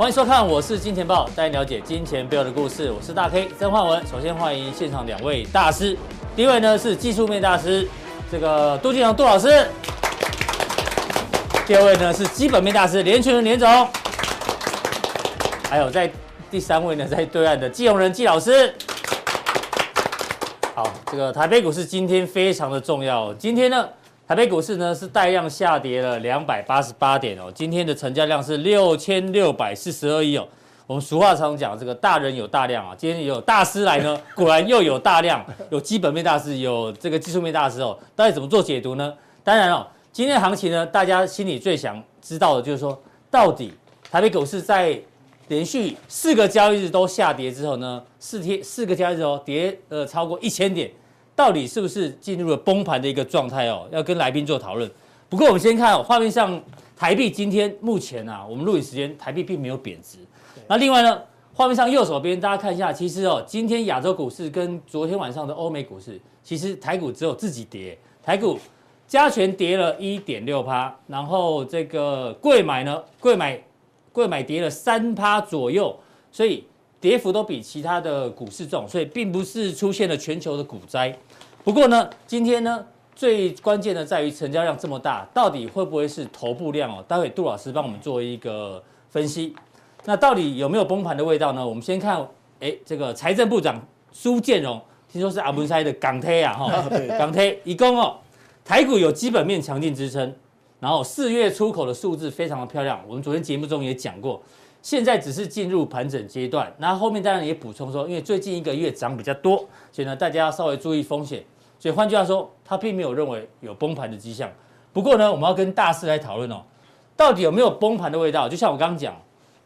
欢迎收看，我是金钱豹，带你了解金钱背后的故事。我是大 K 曾焕文。首先欢迎现场两位大师，第一位呢是技术面大师，这个杜金龙杜老师；第二位呢是基本面大师连群仁连总；还有在第三位呢在对岸的季宏仁季老师。好，这个台北股市今天非常的重要。今天呢，台北股市呢是带量下跌了两百八十八点哦。今天的成交量是六千六百四十二亿哦。我们俗话常讲，这个大人有大量啊。今天有大师来呢，果然又有大量，有基本面大师，有这个技术面大师哦。到底怎么做解读呢？当然哦，今天的行情呢，大家心里最想知道的就是说，到底台北股市在连续四个交易日都下跌之后呢，四天四个交易日哦跌呃超过一千点，到底是不是进入了崩盘的一个状态哦？要跟来宾做讨论。不过我们先看哦，画面上台币今天目前啊，我们录影时间台币并没有贬值。那另外呢，画面上右手边大家看一下，其实哦，今天亚洲股市跟昨天晚上的欧美股市，其实台股只有自己跌，台股加权跌了一点六趴，然后这个贵买呢，贵买。贵买跌了三趴左右，所以跌幅都比其他的股市重，所以并不是出现了全球的股灾。不过呢，今天呢最关键的在于成交量这么大，到底会不会是头部量哦？待会杜老师帮我们做一个分析。那到底有没有崩盘的味道呢？我们先看，哎，这个财政部长苏建荣，听说是阿文塞的港铁啊，哈，港铁一共哦，台股有基本面强劲支撑。然后四月出口的数字非常的漂亮，我们昨天节目中也讲过，现在只是进入盘整阶段。那后面当然也补充说，因为最近一个月涨比较多，所以呢大家要稍微注意风险。所以换句话说，他并没有认为有崩盘的迹象。不过呢，我们要跟大师来讨论哦，到底有没有崩盘的味道？就像我刚刚讲，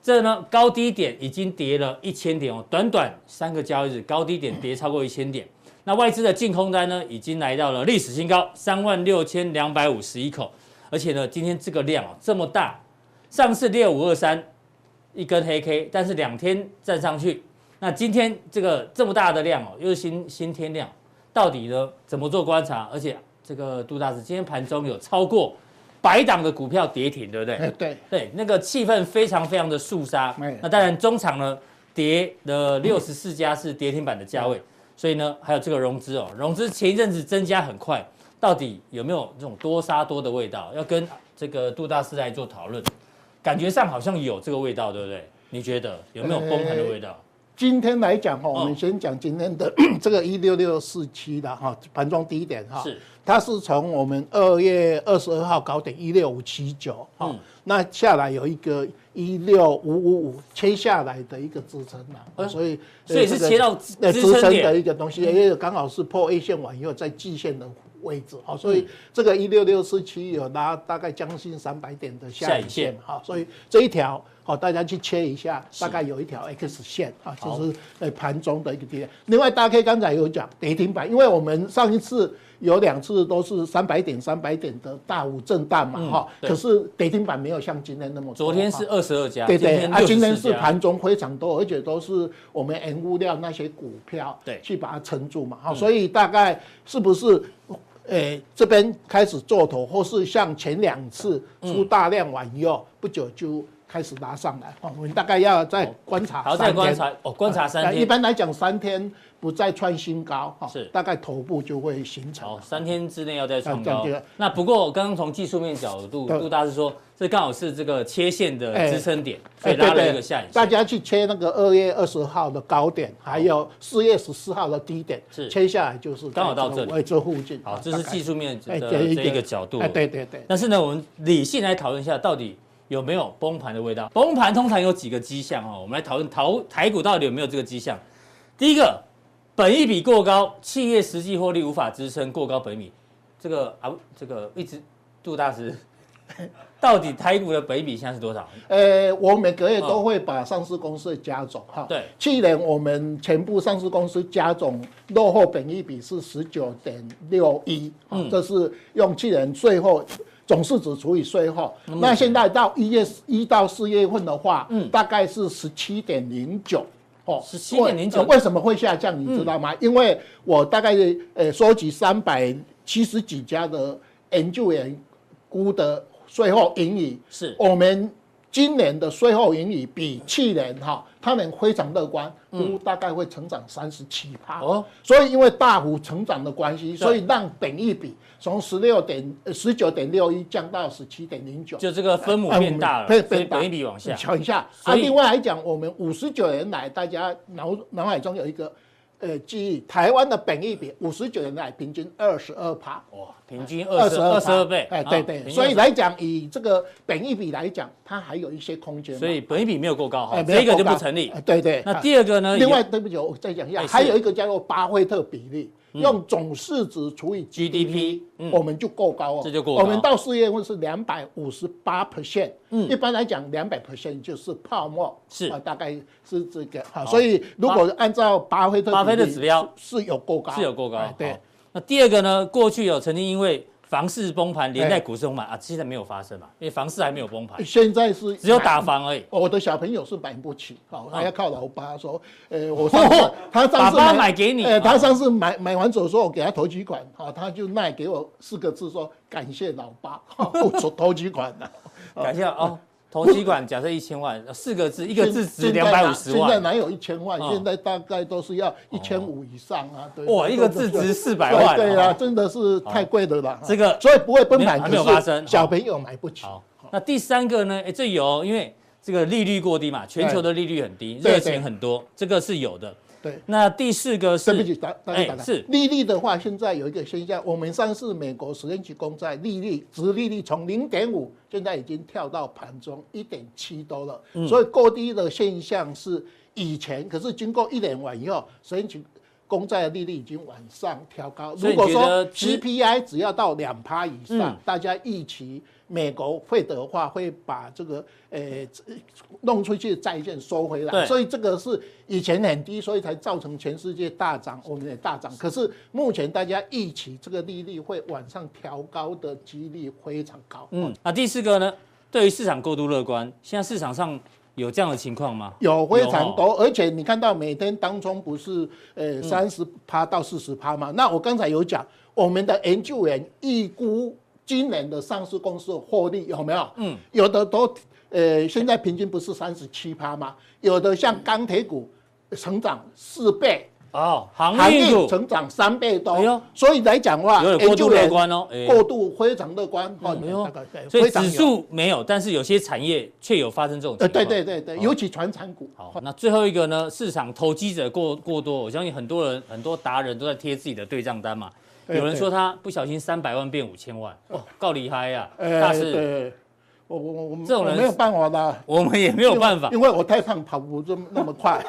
这呢高低点已经跌了一千点哦，短短三个交易日高低点跌超过一千点。那外资的净空单呢，已经来到了历史新高，三万六千两百五十一口。而且呢，今天这个量哦这么大，上次六五二三一根黑 K，但是两天站上去，那今天这个这么大的量哦，又是新新天量，到底呢怎么做观察？而且这个杜大师今天盘中有超过百档的股票跌停，对不对？对对，那个气氛非常非常的肃杀。那当然中场呢跌的六十四家是跌停板的价位，所以呢还有这个融资哦，融资前一阵子增加很快。到底有没有这种多杀多的味道？要跟这个杜大师来做讨论，感觉上好像有这个味道，对不对？你觉得有没有崩盘的味道？今天来讲哈，我们先讲今天的 这个一六六四七的哈盘中低点哈，是。它是从我们二月二十二号高点一六五七九哈，那下来有一个一六五五五切下来的一个支撑嘛，所以所以是切到支撑的一个东西，因为刚好是破 A 线完以后在季线的。位置好，所以这个一六六四七有拉大概将近三百点的下影线哈，所以这一条好，大家去切一下，大概有一条 X 线啊，就是呃盘中的一个低点。另外，大 K 刚才有讲跌停板，因为我们上一次有两次都是三百点、三百点的大幅震荡嘛哈，可是跌停板没有像今天那么多。昨天是二十二家，对对，啊，今天是盘中非常多，而且都是我们 N 物料那些股票对去把它撑住嘛，好，所以大概是不是？诶、欸，这边开始做头，或是像前两次出大量完以后，不久就开始拉上来。我们大概要再观察三天。好，再观察哦，观察三天。一般来讲，三天不再创新高，哈，是大概头部就会形成。哦，三天之内要再创高。那不过，刚刚从技术面角度，杜大师说。这刚好是这个切线的支撑点，所以拉了一个下影线。大家去切那个二月二十号的高点，还有四月十四号的低点，是切下来就是刚好到这里，这附近。好，这是技术面的这一个角度。对对对。但是呢，我们理性来讨论一下，到底有没有崩盘的味道？崩盘通常有几个迹象哦，我们来讨论台台股到底有没有这个迹象。第一个，本益比过高，企业实际获利无法支撑过高本益比。这个啊，这个一直杜大师。到底台股的本益比现在是多少？呃，我每个月都会把上市公司加总哈。对，去年我们全部上市公司加总落后本益比是十九点六一，嗯，这是用去年最后总市值除以税后。那现在到一月一到四月份的话，嗯，大概是十七点零九，哦，十七点零九。为什么会下降？你知道吗？因为我大概呃收集三百七十几家的研究员估的。税后盈余是我们今年的税后盈余比去年哈，他们非常乐观，估大概会成长三十七趴哦。所以因为大幅成长的关系，所以让本益比从十六点十九点六一降到十七点零九，就这个分母变大了，所以本益比往下。瞧一下，啊，另外来讲，我们五十九年来，大家脑脑海中有一个。呃，记忆台湾的本益比五十九年来平均二十二趴，哇，平均二十二十二倍，哎，对对，所以来讲，以这个本益比来讲，它还有一些空间。所以本益比没有够高哈，这个就不成立。对对。那第二个呢？另外，对不起，我再讲一下，还有一个叫做巴菲特比例。用总市值除以 GDP，我们就够高哦。这就够。我们到四月份是两百五十八 percent。嗯。一般来讲，两百 percent 就是泡沫。是。啊，大概是这个。好，所以如果按照巴菲特巴菲特指标是有够高。是有够高。对。那第二个呢？过去有曾经因为。房市崩盘，连带股市崩盘啊，现在没有发生嘛，因为房市还没有崩盘。现在是只有打房而已。我的小朋友是买不起，好，还要靠老爸说，呃，我上次他上次买给你，呃，他上次买买完之后说我给他投几款，好，他就卖给我四个字说感谢老爸，我投投几款了，感谢哦。投期款假设一千万，四个字，一个字值两百五十万。现在哪有一千万？现在大概都是要一千五以上啊。对。哇，一个字值四百万。对啊，真的是太贵了啦。这个所以不会崩盘，还没有发生。小朋友买不起。好，那第三个呢？哎，这有，因为这个利率过低嘛，全球的利率很低，热钱很多，这个是有的。对，那第四个是，对不起，打大家打是。利率的话，现在有一个现象，我们上次美国十年期公债利率，殖利率从零点五，现在已经跳到盘中一点七多了，嗯、所以过低的现象是以前，可是经过一年完以后，十年期公债的利率已经往上调高。如果说 CPI 只要到两趴以上，嗯、大家预期。美国会的话会把这个呃弄出去的债券收回来，所以这个是以前很低，所以才造成全世界大涨，我们也大涨。可是目前大家预期这个利率会往上调高的几率非常高。嗯，那第四个呢？对于市场过度乐观，现在市场上有这样的情况吗？有非常多，而且你看到每天当中不是呃三十趴到四十趴吗？嗯、那我刚才有讲，我们的研究员预估。今年的上市公司的获利有没有？嗯，有的都，呃，现在平均不是三十七趴吗？有的像钢铁股成长四倍哦，行业股成长三倍多。哎，所以来讲的话，有点过度乐观哦，过度非常乐观哦。没有，所以指数没有，但是有些产业却有发生这种情况。对对对对，尤其传产股。好，那最后一个呢？市场投机者过过多，我相信很多人很多达人都在贴自己的对账单嘛。有人说他不小心三百万变五千万，哦，够厉害呀！大师，我我我这种人没有办法的，我们也没有办法，因为我太胖，跑不这么那么快。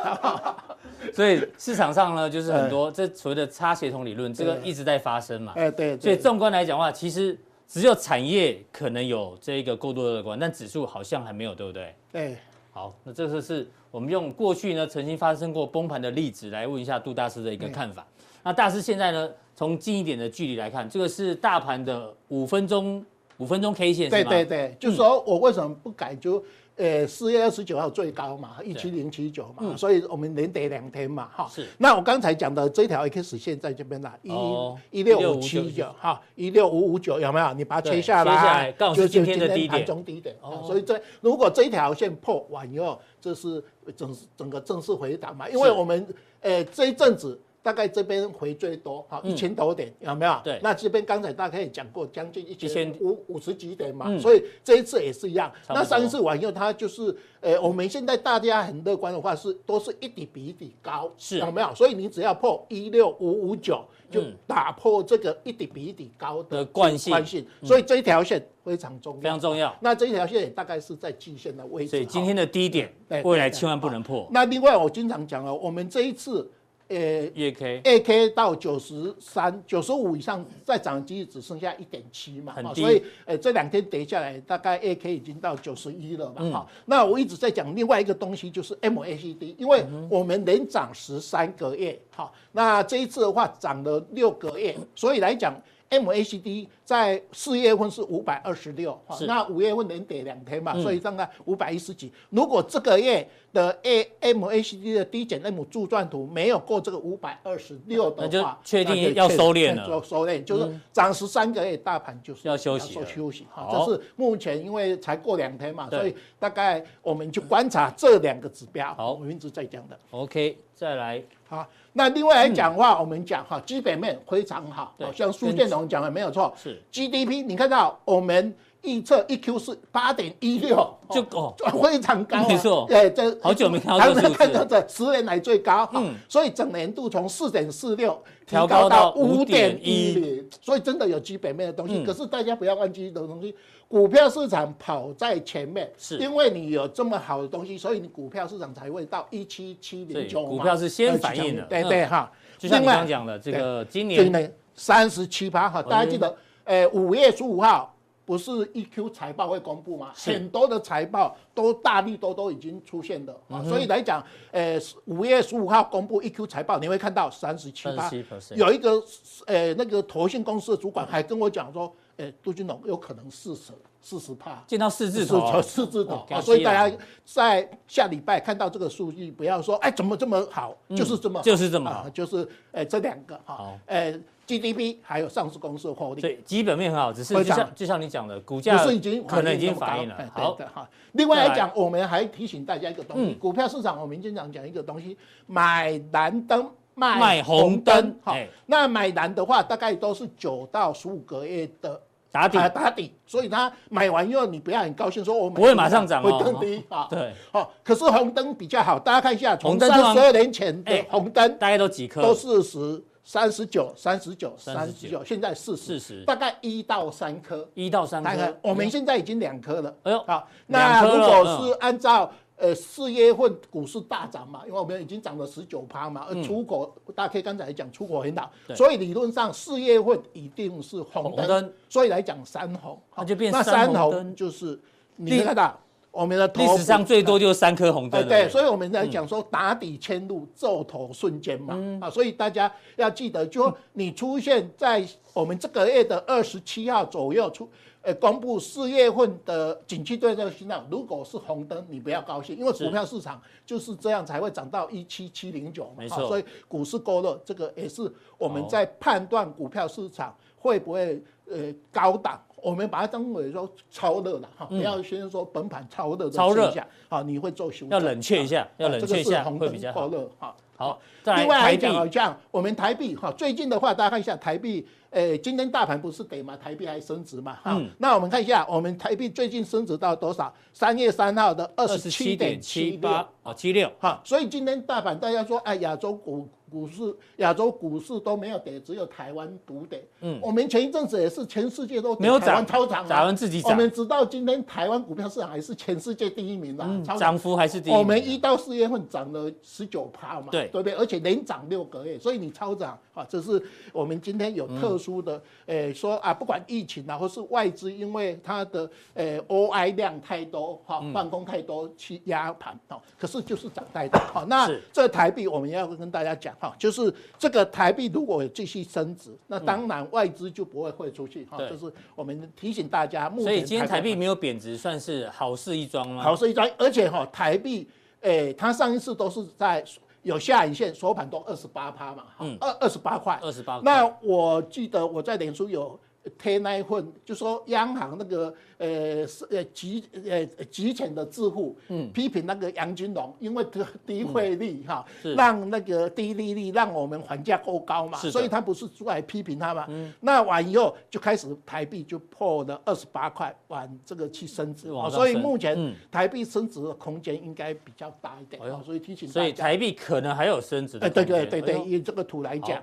所以市场上呢，就是很多这所谓的差协同理论，这个一直在发生嘛。哎，对。所以纵观来讲的话，其实只有产业可能有这个过度乐观，但指数好像还没有，对不对？对。好，那这个是我们用过去呢曾经发生过崩盘的例子来问一下杜大师的一个看法。那大师现在呢？从近一点的距离来看，这个是大盘的五分钟五分钟 K 线，对对对，就是说我为什么不改就，呃，四月二十九号最高嘛，一七零七九嘛，所以我们连跌两天嘛，哈。是。那我刚才讲的这条 X 线在这边啦，一一六五七九，哈，一六五五九有没有？你把它切下来，就是今天的低点，中低点。哦。所以这如果这条线破完以后，这是整整个正式回档嘛？因为我们呃这一阵子。大概这边回最多，好一千多点，有没有？对。那这边刚才大概也讲过，将近一千五五十几点嘛，所以这一次也是一样。那上一次完以后，它就是，呃，我们现在大家很乐观的话是，都是一底比一底高，是有没有？所以你只要破一六五五九，就打破这个一底比一底高的惯性。惯性。所以这一条线非常重要，非常重要。那这一条线也大概是在季线的位置。所以今天的低点，未来千万不能破。那另外我经常讲了，我们这一次。呃，月 K，，A K 到九十三、九十五以上再涨的机率只剩下一点七嘛，所以呃这两天跌下来，大概 A K 已经到九十一了嘛，哈、嗯。那我一直在讲另外一个东西，就是 MACD，因为我们连涨十三个月，好，那这一次的话涨了六个月，所以来讲 MACD 在四月份是五百二十六，那五月份连跌两天嘛，嗯、所以大概五百一十几。如果这个月的 A MACD 的低减 M 柱状图没有过这个五百二十六的话，确定要收敛了。收敛就是涨十三个月，大盘就是要休息，要休息。好，这是目前因为才过两天嘛，所以大概我们就观察这两个指标。好，我们一直在讲的。OK，再来。好，那另外来讲的话，我们讲哈，基本面非常好，好像苏建龙讲的没有错。是 GDP，你看到我们预测一 Q 是八点一六，就哦，非常高，没错。对，这好久没看到看到这十年来最高。嗯，所以整年度从四点四六调高到五点一零，所以真的有基本面的东西。可是大家不要忘记一个东西。股票市场跑在前面，是因为你有这么好的东西，所以你股票市场才会到一七七零九。股票是先反应的，对对哈。就像你刚讲的，这个今年三十七趴哈，大家记得，呃，五月十五号不是 EQ 财报会公布吗？很多的财报都大力多都已经出现的。啊，所以来讲，呃，五月十五号公布 EQ 财报，你会看到三十七趴。有一个呃那个投信公司的主管还跟我讲说。呃，杜俊龙有可能四十四十趴，见到四字头，四字头，所以大家在下礼拜看到这个数据，不要说哎怎么这么好，就是这么就是这么好，就是哎这两个哈，哎 GDP 还有上市公司的获利，所以基本面很好，只是就像就像你讲的，股价是已经可能已经反映了。好。的哈，另外来讲，我们还提醒大家一个东西，股票市场我们经常讲一个东西，买蓝灯。卖红灯，好，那买蓝的话，大概都是九到十五个月的打底，打底，所以它买完以后，你不要很高兴，说我买不会马上涨，会更低 啊。对，好，可是红灯比较好，大家看一下，从三十二年前的红灯，大概都几颗？都四十、三十九、三十九、三十九，现在四十，四十，大概一到三颗，一到三颗。我们现在已经两颗了。哎呦，好，那如果是按照。呃，四月份股市大涨嘛，因为我们已经涨了十九趴嘛，而出口，大家可以刚才讲出口很好，所以理论上四月份一定是红灯，所以来讲三红，那就变那三红就是你看到我们的历史上最多就是三颗红灯，对，所以我们在讲说打底签入做头瞬间嘛，啊，所以大家要记得，就你出现在我们这个月的二十七号左右出。呃，公布四月份的景气对策信号，如果是红灯，你不要高兴，因为股票市场就是这样才会涨到一七七零九嘛。没错，所以股市过热，这个也是我们在判断股票市场会不会呃高档，我们把它当为说超热了哈，不要先说本盘超热的现象，好，你会做修正，要冷却一下，要冷却一下会比较好。好，另外来讲好像我们台币哈，最近的话大家看一下台币。诶，今天大盘不是跌嘛，台币还升值嘛？哈、嗯，那我们看一下，我们台币最近升值到多少？三月三号的二十七点七八啊，七六。哈，所以今天大盘大家说，哎，亚洲股。股市，亚洲股市都没有跌，只有台湾独跌。嗯，我们前一阵子也是全世界都没有涨，台湾超涨，台湾自己涨。我们直到今天，台湾股票市场还是全世界第一名啦，涨幅还是第一。我们一到四月份涨了十九趴嘛，对对不对？而且连涨六个月，所以你超涨啊，这是我们今天有特殊的，诶说啊，不管疫情啊，或是外资，因为它的诶 OI 量太多哈，放空太多去压盘哦，可是就是涨太多。好，那这台币我们要跟大家讲。就是这个台币如果继续升值，那当然外资就不会汇出去哈。就是我们提醒大家，目前所以今天台币没有贬值，算是好事一桩吗？好事一桩，而且哈台币，诶，它上一次都是在有下影线，收盘都二十八趴嘛，二二十八块，二十八。那我记得我在脸书有。贴那一份，就说央行那个呃是呃极呃极浅的智库，嗯，批评那个杨金龙，因为低低汇率哈，让那个低利率让我们还价过高嘛，所以他不是出来批评他嘛，嗯，那完以后就开始台币就破了二十八块，往这个去升值，所以目前台币升值的空间应该比较大一点，所以提醒，所以台币可能还有升值的，哎，对对对对，以这个图来讲，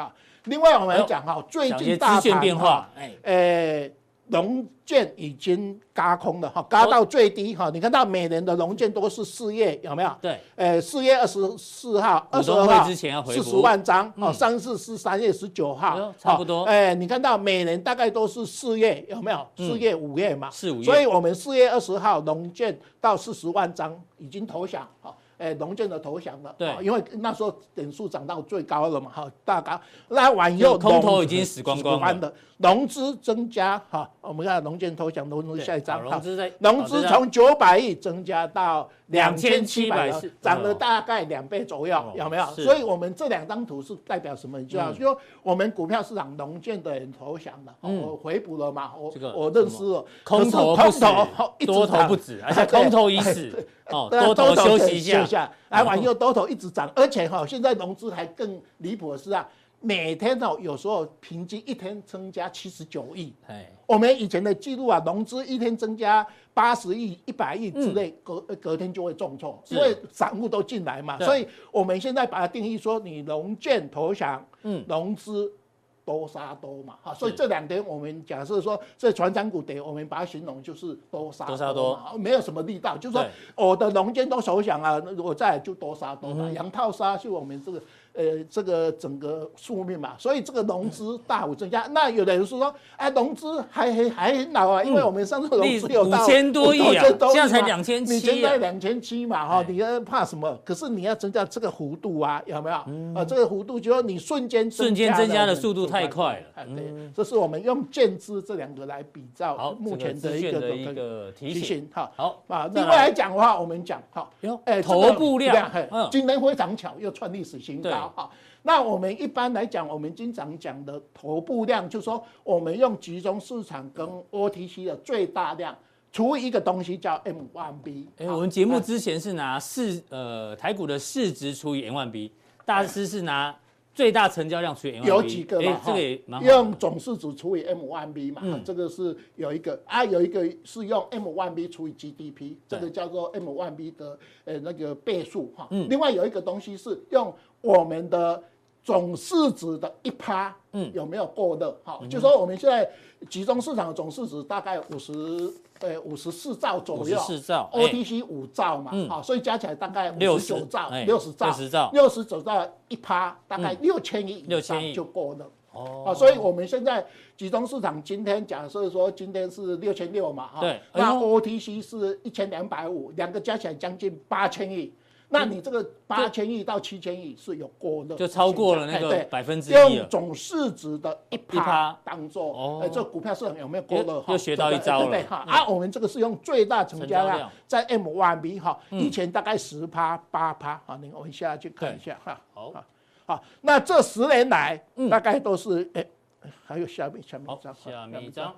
好。另外我们来讲哈，最近大盘哈，诶，融券已经轧空了哈，轧到最低哈。你看到每年的融券都是四月有没有？对，呃，四月二十四号、二十二号四十万张哦，上次是三月十九号，差不多。哎，你看到每年大概都是四月有没有？四月、五月嘛，四五月。所以我们四月二十号融券到四十万张已经投降哈。诶农建的投降了，对，因为那时候点数涨到最高了嘛，哈，大高，那往后空头已经死光光了，融资增加，哈，我们看农建投降，融资下一张，融资在融资从九百亿增加到两千七百亿，涨了大概两倍左右，有没有？所以我们这两张图是代表什么？你知道，就说我们股票市场农建的人投降了，我回补了嘛，我我认输了，空头空头，多头不止，而且空头已死。哦，多头休息一下，来往右多头一直涨，而且哈，现在融资还更离谱的是啊，每天哦，有时候平均一天增加七十九亿。哎，我们以前的记录啊，融资一天增加八十亿、一百亿之类，隔隔天就会重挫，因为散户都进来嘛，所以我们现在把它定义说，你融券投降，嗯，融资。多杀多嘛，哈，所以这两天我们假设说这船长股跌，我们把它形容就是多杀多，没有什么力道，就是说我的农建都首想啊，我再就多杀多嘛，嗯、羊、套杀是我们这个。呃，这个整个宿命嘛，所以这个融资大幅增加。那有的人说，哎，融资还还还很老啊，因为我们上次融资有五千多亿啊，现在才两千七，你现在两千七嘛，哈，你要怕什么？可是你要增加这个幅度啊，有没有？啊，这个幅度就说你瞬间瞬间增加的速度太快了。对，这是我们用建资这两个来比照目前的一个一个提醒。哈，好啊。另外来讲的话，我们讲哈，哎，头部量，今天非常巧，又创历史新高。好，那我们一般来讲，我们经常讲的头部量，就是说我们用集中市场跟 OTC 的最大量除以一个东西叫 M1B。哎，我们节目之前是拿市呃台股的市值除以 M1B，大师是拿最大成交量除以 M1B。有几个嘛？这个也用总市值除以 M1B 嘛？嗯，这个是有一个啊，有一个是用 M1B 除以 GDP，这个叫做 M1B 的呃那个倍数哈。嗯，另外有一个东西是用。我们的总市值的一趴，嗯，有没有过热？好，就说我们现在集中市场的总市值大概五十，呃，五十四兆左右，四兆，OTC 五兆嘛，好，所以加起来大概五十九兆，六十兆，六十兆，六十九兆一趴，大概六千亿，六千亿。就过热。哦，啊，所以我们现在集中市场今天假设说今天是六千六嘛，哈，对，那 OTC 是一千两百五，两个加起来将近八千亿。那你这个八千亿到七千亿是有过热，就超过了那个百分之一。用总市值的一趴当做，哎，这股票市场有没有过热？又学到一招了。哈，啊，我们这个是用最大成交量在 M Y B 哈，以前大概十趴八趴，好，你我们下去看一下哈。好，好，那这十年来大概都是哎，还有下面下面一张，下面一张。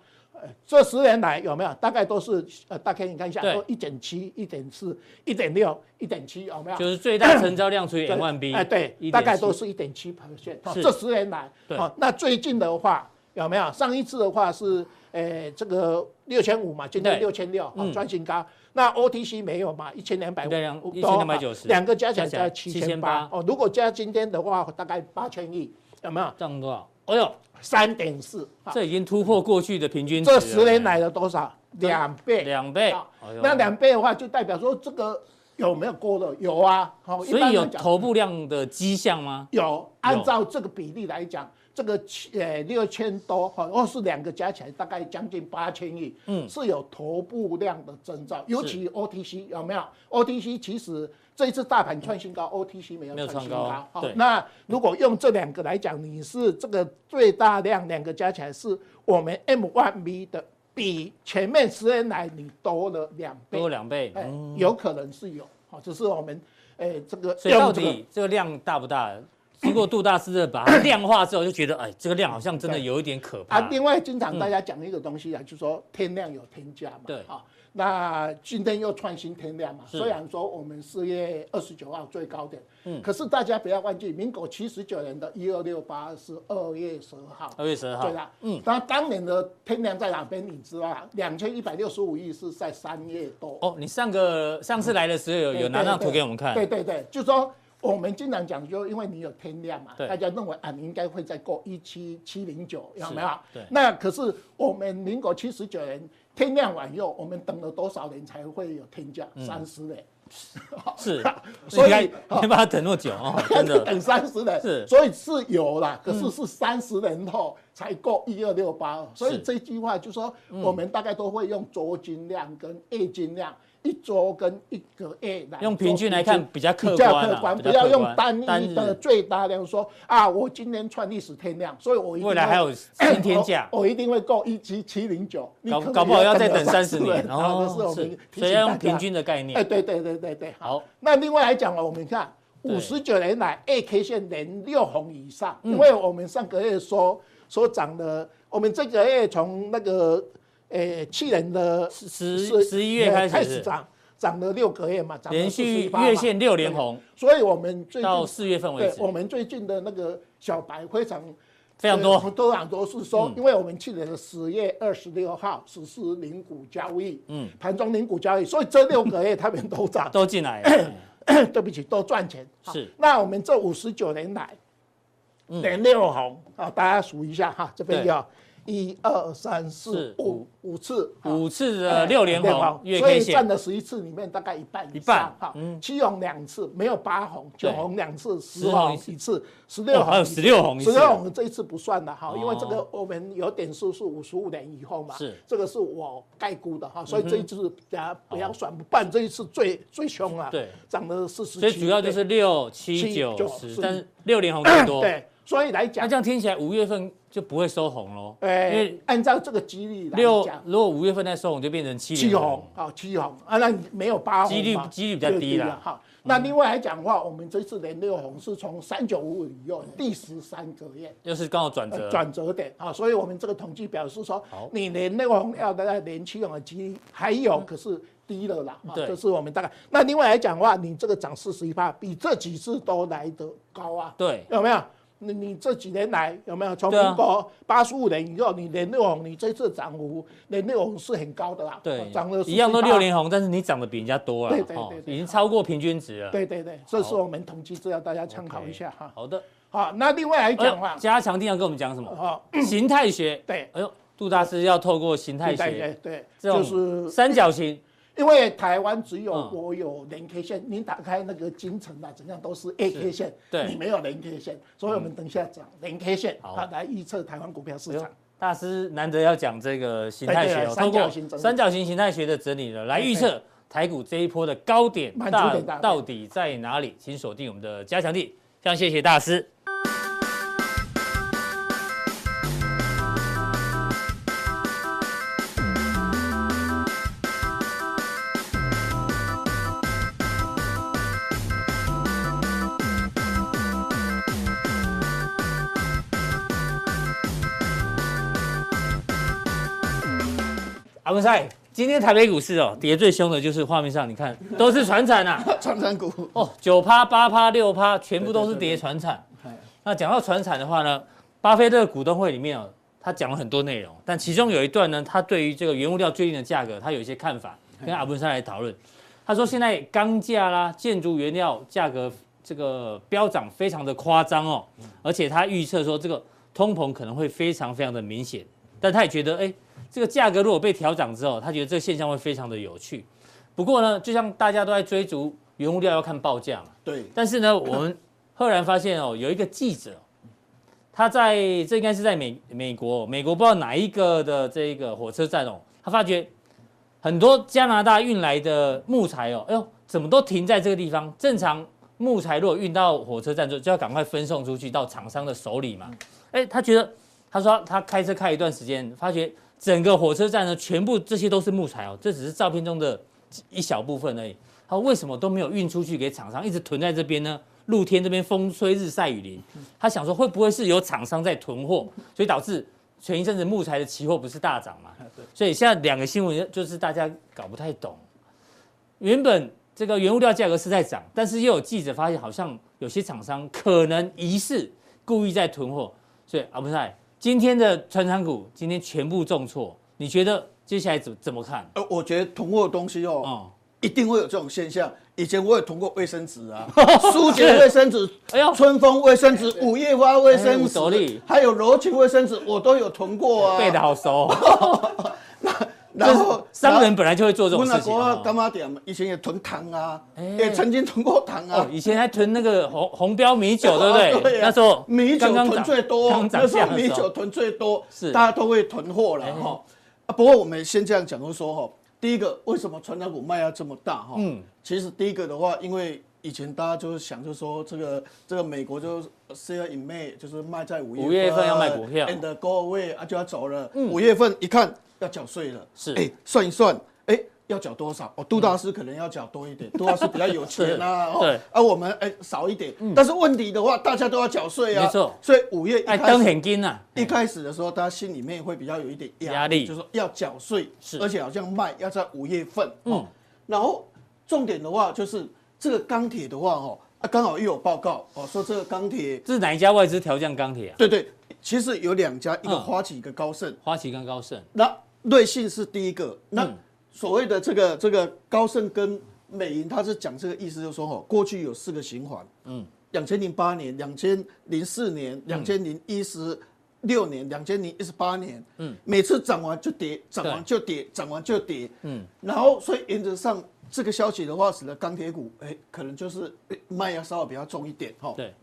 这十年来有没有大概都是呃，大概你看一下，都一点七、一点四、一点六、一点七，有没有？就是最大成交量除以 M1B，哎，对，大概都是一点七 percent。这十年来，哦，那最近的话有没有？上一次的话是，呃，这个六千五嘛，今天六千六，哦，创新高。那 OTC 没有嘛？一千两百五，一千两百九十，两个加起来在七千八。哦，如果加今天的话，大概八千亿，有没有？涨多少？哎呦！三点四，这已经突破过去的平均值。这十年来的多少？两倍。两倍。那两倍的话，就代表说这个有没有过了？有啊。所以有头部量的迹象吗？有。按照这个比例来讲，这个七呃六千多，或是两个加起来大概将近八千亿，嗯，是有头部量的征兆。尤其 OTC 有没有？OTC 其实。这一次大盘创新高，OTC 没有创新高。好，那如果用这两个来讲，你是这个最大量两个加起来是我们 M1B 的，比前面十年来你多了两倍。多两倍，哎，有可能是有。好，只是我们，哎，这个。所以到底这个量大不大？经过杜大师的把它量化之后，就觉得，哎，这个量好像真的有一点可怕。啊，另外经常大家讲一个东西啊，就是说天量有天价嘛。对。啊。那今天又创新天量嘛？虽然说我们四月二十九号最高点，嗯，可是大家不要忘记，民国七十九年的一二六八是二月十二号，二月十二号，对啦，嗯，那当年的天量在哪边？你知道吗？两千一百六十五亿是在三月多。哦，你上个上次来的时候有有拿张图给我们看？对对对，就是说我们经常讲，就因为你有天量嘛，大家认为啊，你应该会再过一七七零九，有没有？对。那可是我们民国七十九年。天亮晚以后，我们等了多少年才会有天价？三十年，是，所以 你把它等那么久啊？真的等三十年，是，所以是有啦，可是是三十年后才够一二六八。所以这句话就是说，我们大概都会用周均量跟月金量。一周跟一个月来用平均来看比较客观，客观不要用单一的最大量说啊，我今年创历史天量，所以我未来还有新天价，我 一定会够一七七零九，搞搞不好要再等三十年，然后是所以要用平均的概念，哎，对对对对对，好，那另外来讲了，我们看五十九年来 A K 线连六红以上，因为我们上个月说说涨的，我们这个月从那个。诶，去年的十十一月开始，开始涨，涨了六个月嘛，连续月线六连红，所以我们最近到四月份为止，我们最近的那个小白非常非常多，多很多是说，因为我们去年的十月二十六号实施零股交易，嗯，盘中零股交易，所以这六个月他们都涨，都进来，对不起，都赚钱。是，那我们这五十九年来，连六红啊，大家数一下哈，这边有。一二三四五五次，五次的六连红，所以占了十一次里面大概一半以上。哈，七红两次，没有八红，九红两次，十红一次，十六红还有十六红，十六红这一次不算了哈，因为这个我们有点数是五十五年以后嘛，是。这个是我概估的哈，所以这一次大家不要算，不办这一次最最凶了，对，涨了四十。所以主要就是六七九十，但是六连红最多。对。所以来讲，那这样听起来五月份就不会收红喽？哎，因为按照这个几率来讲，如果五月份再收红，就变成七七红，好七红啊，那没有八红，几率几率比较低了。好，那另外来讲的话，我们这次连六红是从三九五以后第十三个月，又是刚好转折转折点啊，所以我们这个统计表示说，你连六红要大概连七红的几率还有，可是低了啦。对，这是我们大概。那另外来讲的话，你这个涨四十一趴，比这几次都来得高啊。对，有没有？你你这几年来有没有从民国八十五年以后，你连六红，你这次涨幅连六红是很高的啦。对，涨了一样都六连红，但是你涨得比人家多了。对对对，已经超过平均值了。对对对，这是我们统计资料，大家参考一下哈。好的，好，那另外来讲的话，加强定要跟我们讲什么？好，形态学。对，哎呦，杜大师要透过形态学，对，就是三角形。因为台湾只有我有连 K 线，你打开那个金城啊，怎样都是 A K 线，对，你没有连 K 线，所以我们等一下讲连 K 线，好，来预测台湾股票市场。大师难得要讲这个形态学，通过三角形形态学的整理了，来预测台股这一波的高点到到底在哪里？请锁定我们的加强地，非常谢谢大师。阿文赛，今天台北股市哦，跌最凶的就是画面上，你看 都是船产呐，船产股。哦，九趴、八趴、六趴，全部都是跌船产。那讲到船产的话呢，巴菲特股东会里面哦，他讲了很多内容，但其中有一段呢，他对于这个原物料最近的价格，他有一些看法，跟阿文山来讨论。他说现在钢价啦、建筑原料价格这个飙涨非常的夸张哦，而且他预测说这个通膨可能会非常非常的明显，但他也觉得哎。这个价格如果被调涨之后，他觉得这个现象会非常的有趣。不过呢，就像大家都在追逐原物料要看报价嘛。对。但是呢，我们赫然发现哦，有一个记者，他在这应该是在美美国，美国不知道哪一个的这个火车站哦，他发觉很多加拿大运来的木材哦，哎呦，怎么都停在这个地方？正常木材如果运到火车站就，就要赶快分送出去到厂商的手里嘛。哎，他觉得，他说他开车开一段时间，发觉。整个火车站呢，全部这些都是木材哦，这只是照片中的一小部分而已。他为什么都没有运出去给厂商，一直囤在这边呢？露天这边风吹日晒雨淋，他想说会不会是有厂商在囤货，所以导致前一阵子木材的期货不是大涨嘛？所以现在两个新闻就是大家搞不太懂。原本这个原物料价格是在涨，但是又有记者发现，好像有些厂商可能疑似故意在囤货，所以啊不是。今天的传产股今天全部重挫，你觉得接下来怎怎么看？呃，我觉得囤货的东西哦，嗯，一定会有这种现象。以前我也囤过卫生纸啊，舒洁卫生纸，哎呦，春风卫生纸，五叶花卫生纸，还有柔情卫生纸，我都有囤过啊，背得好熟。然后商人本来就会做这种事情。干嘛点？以前也囤糖啊，也曾经囤过糖啊。以前还囤那个红红标米酒，对不对？对。那时候米酒囤最多，那时候米酒囤最多，是大家都会囤货了哈。啊，不过我们先这样讲，就是说哈，第一个为什么传产股卖压这么大哈？嗯，其实第一个的话，因为以前大家就是想，就是说这个这个美国就 sell in May，就是卖在五月五月份要卖股票，and go away 啊就要走了。五月份一看要缴税了，是哎算一算，哎。要缴多少？哦，杜大师可能要缴多一点，杜大师比较有钱啊。对，而我们哎少一点。但是问题的话，大家都要缴税啊。没错。所以五月一开始很紧啊。一开始的时候，大家心里面会比较有一点压力，就是说要缴税，是而且好像卖要在五月份。嗯。然后重点的话就是这个钢铁的话，哦，啊，刚好又有报告哦，说这个钢铁这是哪一家外资调降钢铁啊？对对，其实有两家，一个花旗，一个高盛。花旗跟高盛。那瑞信是第一个。那所谓的这个这个高盛跟美银，他是讲这个意思，就是说哦，过去有四个循环，嗯，两千零八年、两千零四年、两千零一十六年、两千零一十八年，嗯，每次涨完就跌，涨完就跌，涨完就跌，嗯，然后所以原则上这个消息的话，使得钢铁股哎，可能就是卖压稍微比较重一点哈。对。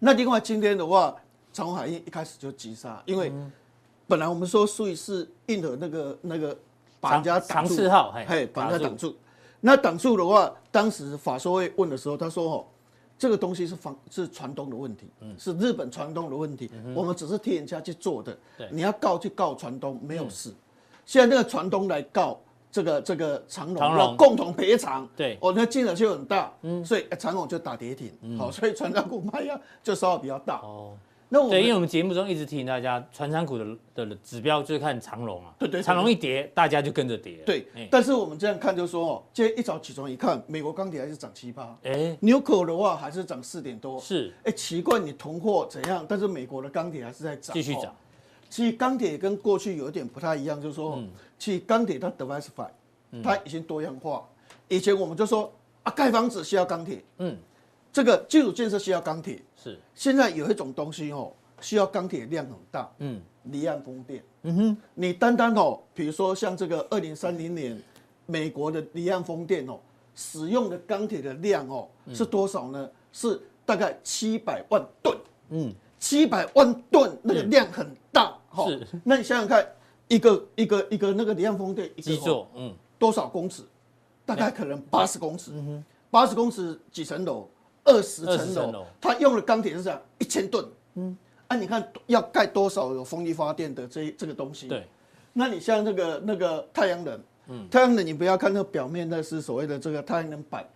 那另外今天的话，长虹海运一开始就急杀，因为本来我们说苏伊士运河那个那个。把人家挡住，嘿，把人家挡住。那挡住的话，当时法说会问的时候，他说：“哦，这个东西是防是船东的问题，是日本船东的问题。我们只是替人家去做的。你要告就告船东，没有事。现在那个船东来告这个这个长荣，要共同赔偿。对，哦，那金额就很大。嗯，所以长荣就打跌停。好，所以船长股卖压就稍微比较大。哦。”那我对，因为我们节目中一直提醒大家，传产股的的指标就是看长龙啊。对对，长龙一跌，大家就跟着跌。对，但是我们这样看，就是说哦，今天一早起床一看，美国钢铁还是涨七八，哎，纽扣的话还是涨四点多。是，哎，奇怪，你囤货怎样？但是美国的钢铁还是在涨，继续涨。其实钢铁跟过去有一点不太一样，就是说，其实钢铁它 diversify，它已经多样化。以前我们就说啊，盖房子需要钢铁，嗯。这个基础建设需要钢铁，是。现在有一种东西哦，需要钢铁量很大，嗯，离岸风电，嗯哼，你单单哦，比如说像这个二零三零年，美国的离岸风电哦，使用的钢铁的量哦是多少呢？是大概七百万吨，嗯，七百万吨那个量很大，哈，是。那你想想看，一个一个一个那个离岸风电一个座，嗯，多少公尺？大概可能八十公尺，嗯哼，八十公尺几层楼？二十层楼，它用的钢铁是这样一千吨。嗯，啊，你看要盖多少有风力发电的这这个东西？对，那你像那个那个太阳能，嗯，太阳能你不要看那个表面，那是所谓的这个太阳能板，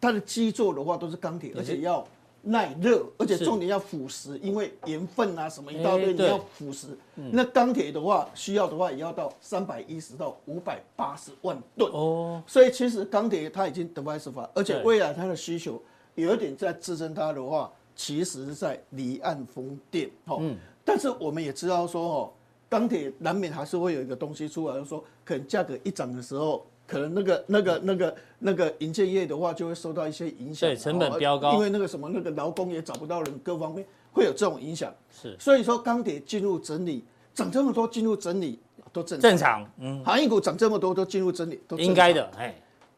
它的基座的话都是钢铁，而且要耐热，而且重点要腐蚀，因为盐分啊什么一大堆你要腐蚀。那钢铁的话需要的话也要到三百一十到五百八十万吨。哦，所以其实钢铁它已经 diversify，而且未来它的需求。有一点在支撑它的话，其实是在离岸风电，哈，嗯，但是我们也知道说，哦，钢铁难免还是会有一个东西出来，就是说可能价格一涨的时候，可能那个那个那个那个银建业的话就会受到一些影响，对，成本飙高，因为那个什么那个劳工也找不到人，各方面会有这种影响，是，所以说钢铁进入整理，涨这么多进入整理都正正常，嗯，航运股涨这么多都进入整理，都应该的，哎。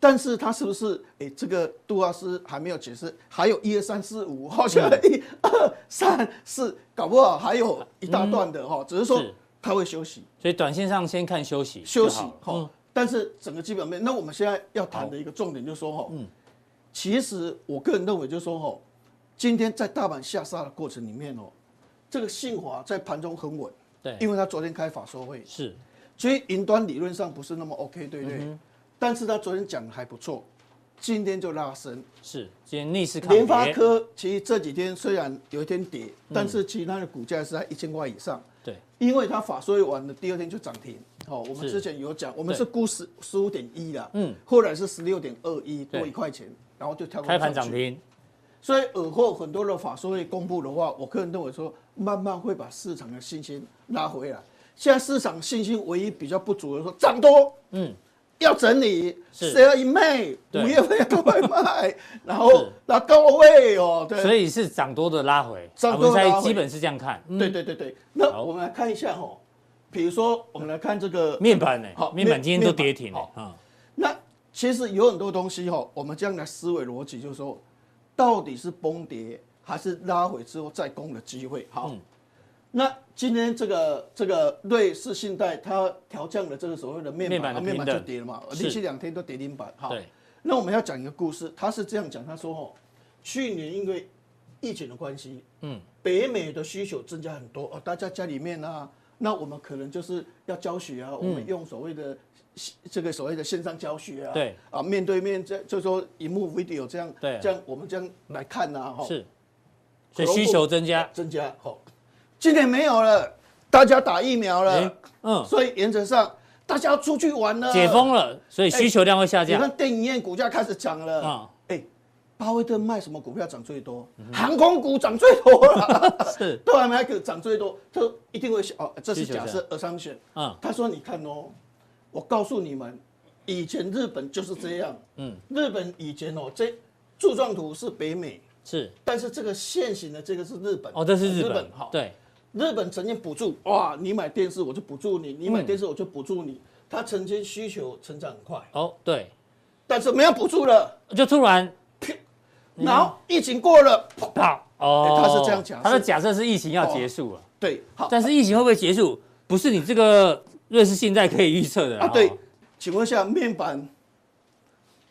但是它是不是？哎，这个杜老师还没有解释，还有一二三四五，好像一二三四，搞不好还有一大段的哈。只是说他会休息，所以短线上先看休息，休息哈。但是整个基本面，那我们现在要谈的一个重点就是说哈，嗯，其实我个人认为就是说哈，今天在大阪下杀的过程里面哦，这个信华在盘中很稳，对，因为他昨天开法说会是，所以云端理论上不是那么 OK，对不对？但是他昨天讲的还不错，今天就拉升，是今天逆势看。联发科其实这几天虽然有一天跌，但是其他的股价是在一千块以上。对，因为它法说完的第二天就涨停。好，我们之前有讲，我们是估十十五点一的，嗯，后来是十六点二一，多一块钱，然后就跳开盘涨停。所以尔后很多的法说会公布的话，我个人认为说，慢慢会把市场的信心拉回来。现在市场信心唯一比较不足的说涨多，嗯。要整理，sell in May，五月份要赶快卖，然后拉高位哦，对，所以是涨多的拉回，涨多的基本是这样看。对对对对，那我们来看一下哈，比如说我们来看这个面板呢，好，面板今天都跌停了啊。那其实有很多东西哈，我们这样来思维逻辑就是说，到底是崩跌还是拉回之后再攻的机会？好，那今天这个这个瑞士信贷它调降了这个所谓的面板，面板就跌了嘛，连续两天都跌停板。好，那我们要讲一个故事，他是这样讲，他说哦，去年因为疫情的关系，嗯，北美的需求增加很多哦，大家家里面啊，那我们可能就是要教学啊，我们用所谓的这个所谓的线上教学啊，对，啊，面对面这就说荧幕 video 这样，对，这样我们这样来看呐，哈，是，所以需求增加，增加，好，今年没有了，大家打疫苗了，嗯，所以原则上。大家要出去玩了，解封了，所以需求量会下降。你看电影院股价开始涨了啊！哎，巴菲特卖什么股票涨最多？航空股涨最多了，是，都还没个涨最多，他一定会哦，这是假设 assumption。嗯，他说你看哦，我告诉你们，以前日本就是这样。嗯，日本以前哦，这柱状图是北美是，但是这个现行的这个是日本。哦，这是日本。好，对。日本曾经补助哇，你买电视我就补助你，你买电视我就补助你。他曾经需求成长很快。哦，对，但是没有补助了，就突然，然后疫情过了，啪哦，他是这样讲，他的假设是疫情要结束了，对，好，但是疫情会不会结束，不是你这个瑞士信贷可以预测的啊。对，请问一下面板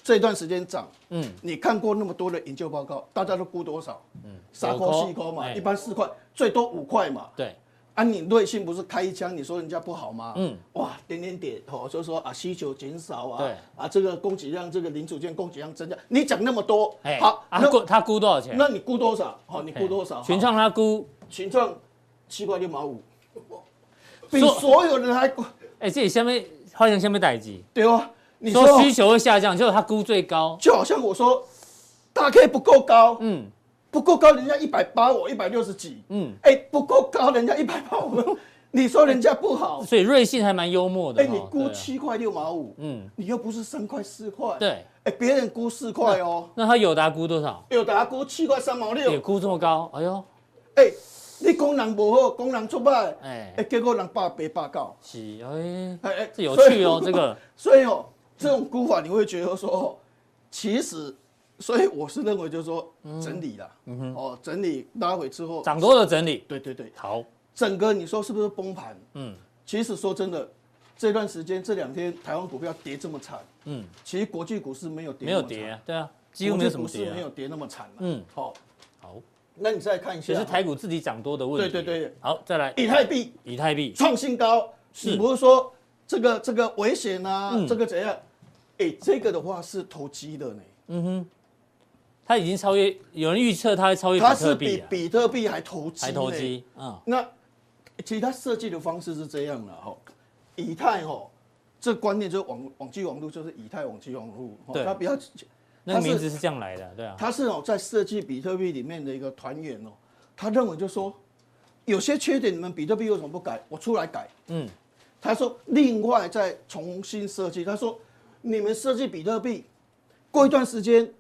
这段时间涨，嗯，你看过那么多的研究报告，大家都估多少？嗯，三块四块嘛，一般四块。最多五块嘛，对，啊，你瑞信不是开一枪，你说人家不好吗？嗯，哇，点点点，哦，就是说啊，需求减少啊，对，啊，这个供给量，这个零组件供给量增加，你讲那么多，好，他估他估多少钱？那你估多少？好，你估多少？群创他估，群创七块六毛五，比所有人还贵。哎，这里下面好像下面代志，对哦，你说需求会下降，就是他估最高，就好像我说大 K 不够高，嗯。不够高，人家一百八，我一百六十几。嗯，哎，不够高，人家一百八，我 你说人家不好。所以瑞信还蛮幽默的。哎，你估七块六毛五，嗯，你又不是三块四块。对，哎，别人估四块哦。那他友达估多少？友达估七块三毛六。也估这么高？哎呦，哎，你工人不好，工人出卖，哎，哎，结果人八百八告。是，哎，哎哎，这有趣哦，这个。所以哦，这种估法你会觉得说，其实。所以我是认为，就是说整理了，嗯哼，哦，整理拉回之后，涨多的整理，对对对，好，整个你说是不是崩盘？嗯，其实说真的，这段时间这两天台湾股票跌这么惨，嗯，其实国际股市没有跌，没有跌，对啊，几乎没有什么跌，没有跌那么惨，嗯，好，好，那你再看一下，其实台股自己涨多的问题，对对对，好，再来，以太币，以太币。创新高，你不是说这个这个危险啊，这个怎样？哎，这个的话是投机的呢，嗯哼。它已经超越，有人预测它会超越比特币，它是比比特币还投机，还投机，嗯。那其实它设计的方式是这样的哈，以太哈，这观念就是网网际网路，就是以太网际网络，对，它比较，那个名字是这样来的，对啊。他是哦，在设计比特币里面的一个团员哦，他认为就说，有些缺点你们比特币为什么不改？我出来改，嗯。他说另外再重新设计，他说你们设计比特币，过一段时间。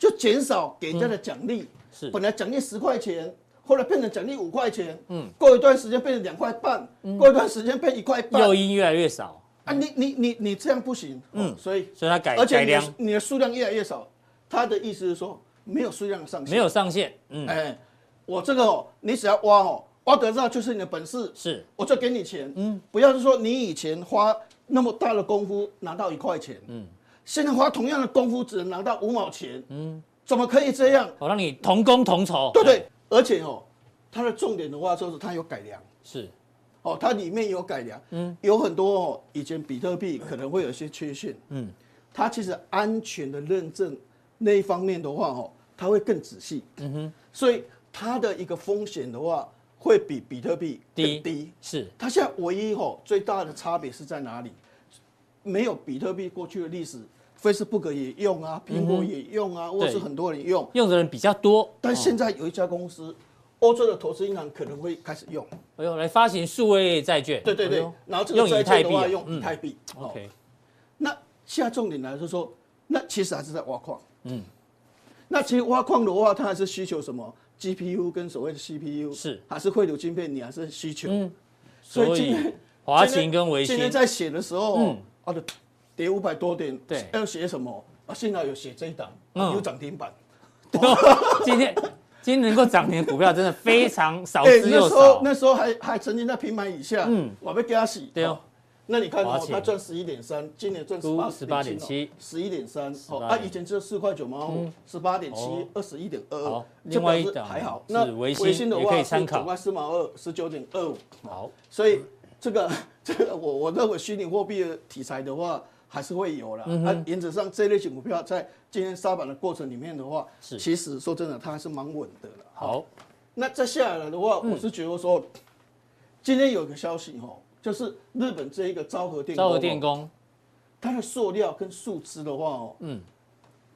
就减少给人家的奖励，是。本来奖励十块钱，后来变成奖励五块钱，嗯，过一段时间变成两块半，过一段时间变一块半，诱因越来越少。啊！你你你你这样不行，嗯，所以所以他改，而且你你的数量越来越少，他的意思是说没有数量上限，没有上限，嗯，哎，我这个哦，你只要挖哦，挖得到就是你的本事，是，我就给你钱，嗯，不要是说你以前花那么大的功夫拿到一块钱，嗯。现在花同样的功夫只能拿到五毛钱，嗯，怎么可以这样？我让你同工同酬，对对，而且哦，它的重点的话就是它有改良，是，哦，它里面有改良，嗯，有很多哦，以前比特币可能会有一些缺陷，嗯，它其实安全的认证那一方面的话哦，它会更仔细，嗯哼，所以它的一个风险的话会比比特币更低，是，它现在唯一哦最大的差别是在哪里？没有比特币过去的历史。Facebook 也用啊，苹果也用啊，或者是很多人用，用的人比较多。但现在有一家公司，欧洲的投资银行可能会开始用，哎呦，来发行数位债券。对对对，然后这个债券的话用以太币。OK，那现在重点来就是说，那其实还是在挖矿。嗯，那其实挖矿的话，它还是需求什么？GPU 跟所谓的 CPU 是，还是汇流晶片？你还是需求。嗯，所以今天华勤跟微星今天在写的时候，嗯，好的。跌五百多点，对，要写什么啊？现在有写这一档，有涨停板。今天今天能够涨停的股票真的非常少 之又少。欸、那时候那时候还还曾经在平盘以下，嗯，我被给他洗。对哦。那你看哦，他赚十一点三，今年赚十八点七，十一点三。哦，啊，以前只有四块九毛五，十八点七，二十一点二二。另外一档还好。那微星的话是九块四毛二，十九点二五。好，所以这个 这个我我认为虚拟货币的题材的话还是会有了。那，原则上这类型股票在今天杀板的过程里面的话，是其实说真的，它还是蛮稳的了。好，那再下来的话，我是觉得说，今天有个消息哈。就是日本这一个昭和电工，昭和电工，它的塑料跟树脂的话哦，嗯，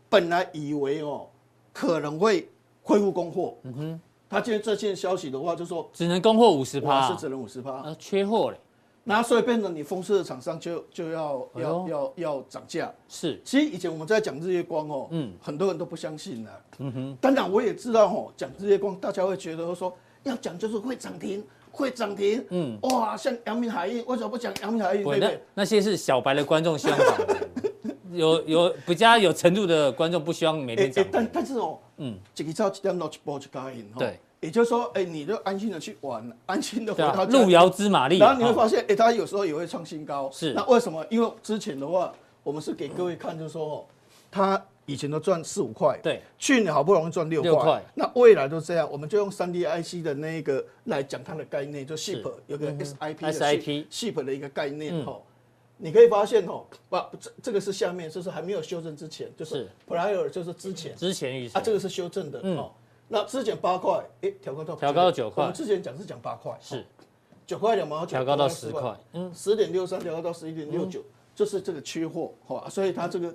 本来以为哦可能会恢复供货，嗯哼，他今天这件消息的话，就说只能供货五十趴，是只能五十趴，啊，缺货嘞，那所以变成你封测的厂商就就要要要要涨价，是，其实以前我们在讲日月光哦，嗯，很多人都不相信了，嗯哼，当然我也知道哦，讲日月光大家会觉得说要讲就是会涨停。会涨停，嗯，哇，像阳明海运，为什么不讲阳明海运？对不对？那些是小白的观众希望涨的，有有比较有程度的观众不希望每天涨。但但是哦，嗯，这个叫几点到几波就高音？对，也就是说，哎，你就安心的去玩，安心的回到路遥知马力。然后你会发现，哎，它有时候也会创新高。是，那为什么？因为之前的话，我们是给各位看，就是说，它。以前都赚四五块，对，去年好不容易赚六块，那未来都这样，我们就用三 D IC 的那个来讲它的概念，就 SIP 有个 SIP 的 SIP SIP 的一个概念哈，你可以发现哦，不，这这个是下面，就是还没有修正之前，就是。prior 就是之前，之前意思啊，这个是修正的哦，那之前八块，哎，调高到调高到九块，我们之前讲是讲八块，是。九块两毛九，调高到十块，嗯，十点六三调高到十一点六九，就是这个缺货，好，所以它这个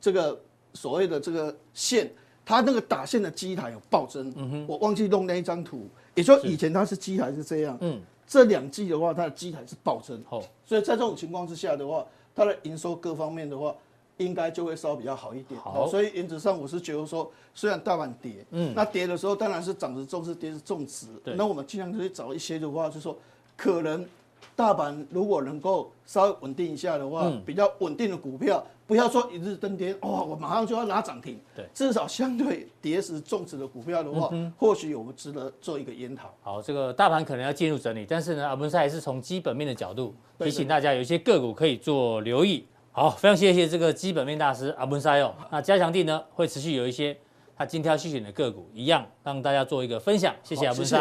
这个。所谓的这个线，它那个打线的机台有暴增，嗯哼，我忘记弄那一张图，也就以前它是机台是这样，嗯，这两季的话，它的机台是暴增，好，所以在这种情况之下的话，它的营收各方面的话，应该就会稍微比较好一点，好，所以原则上我是觉得说，虽然大盘跌，嗯，那跌的时候当然是涨是重，是跌是重值，对，那我们尽量可以找一些的话，就是说可能。大盘如果能够稍微稳定一下的话，嗯、比较稳定的股票，不要说一日登天，哇，我马上就要拿涨停。对，至少相对跌时重视的股票的话，嗯、或许我们值得做一个研讨。好，这个大盘可能要进入整理，但是呢，阿文师还是从基本面的角度提醒大家，有一些个股可以做留意。好，非常谢谢这个基本面大师阿文师哦。那加强地呢，会持续有一些他精挑细选的个股，一样让大家做一个分享。谢谢阿文师。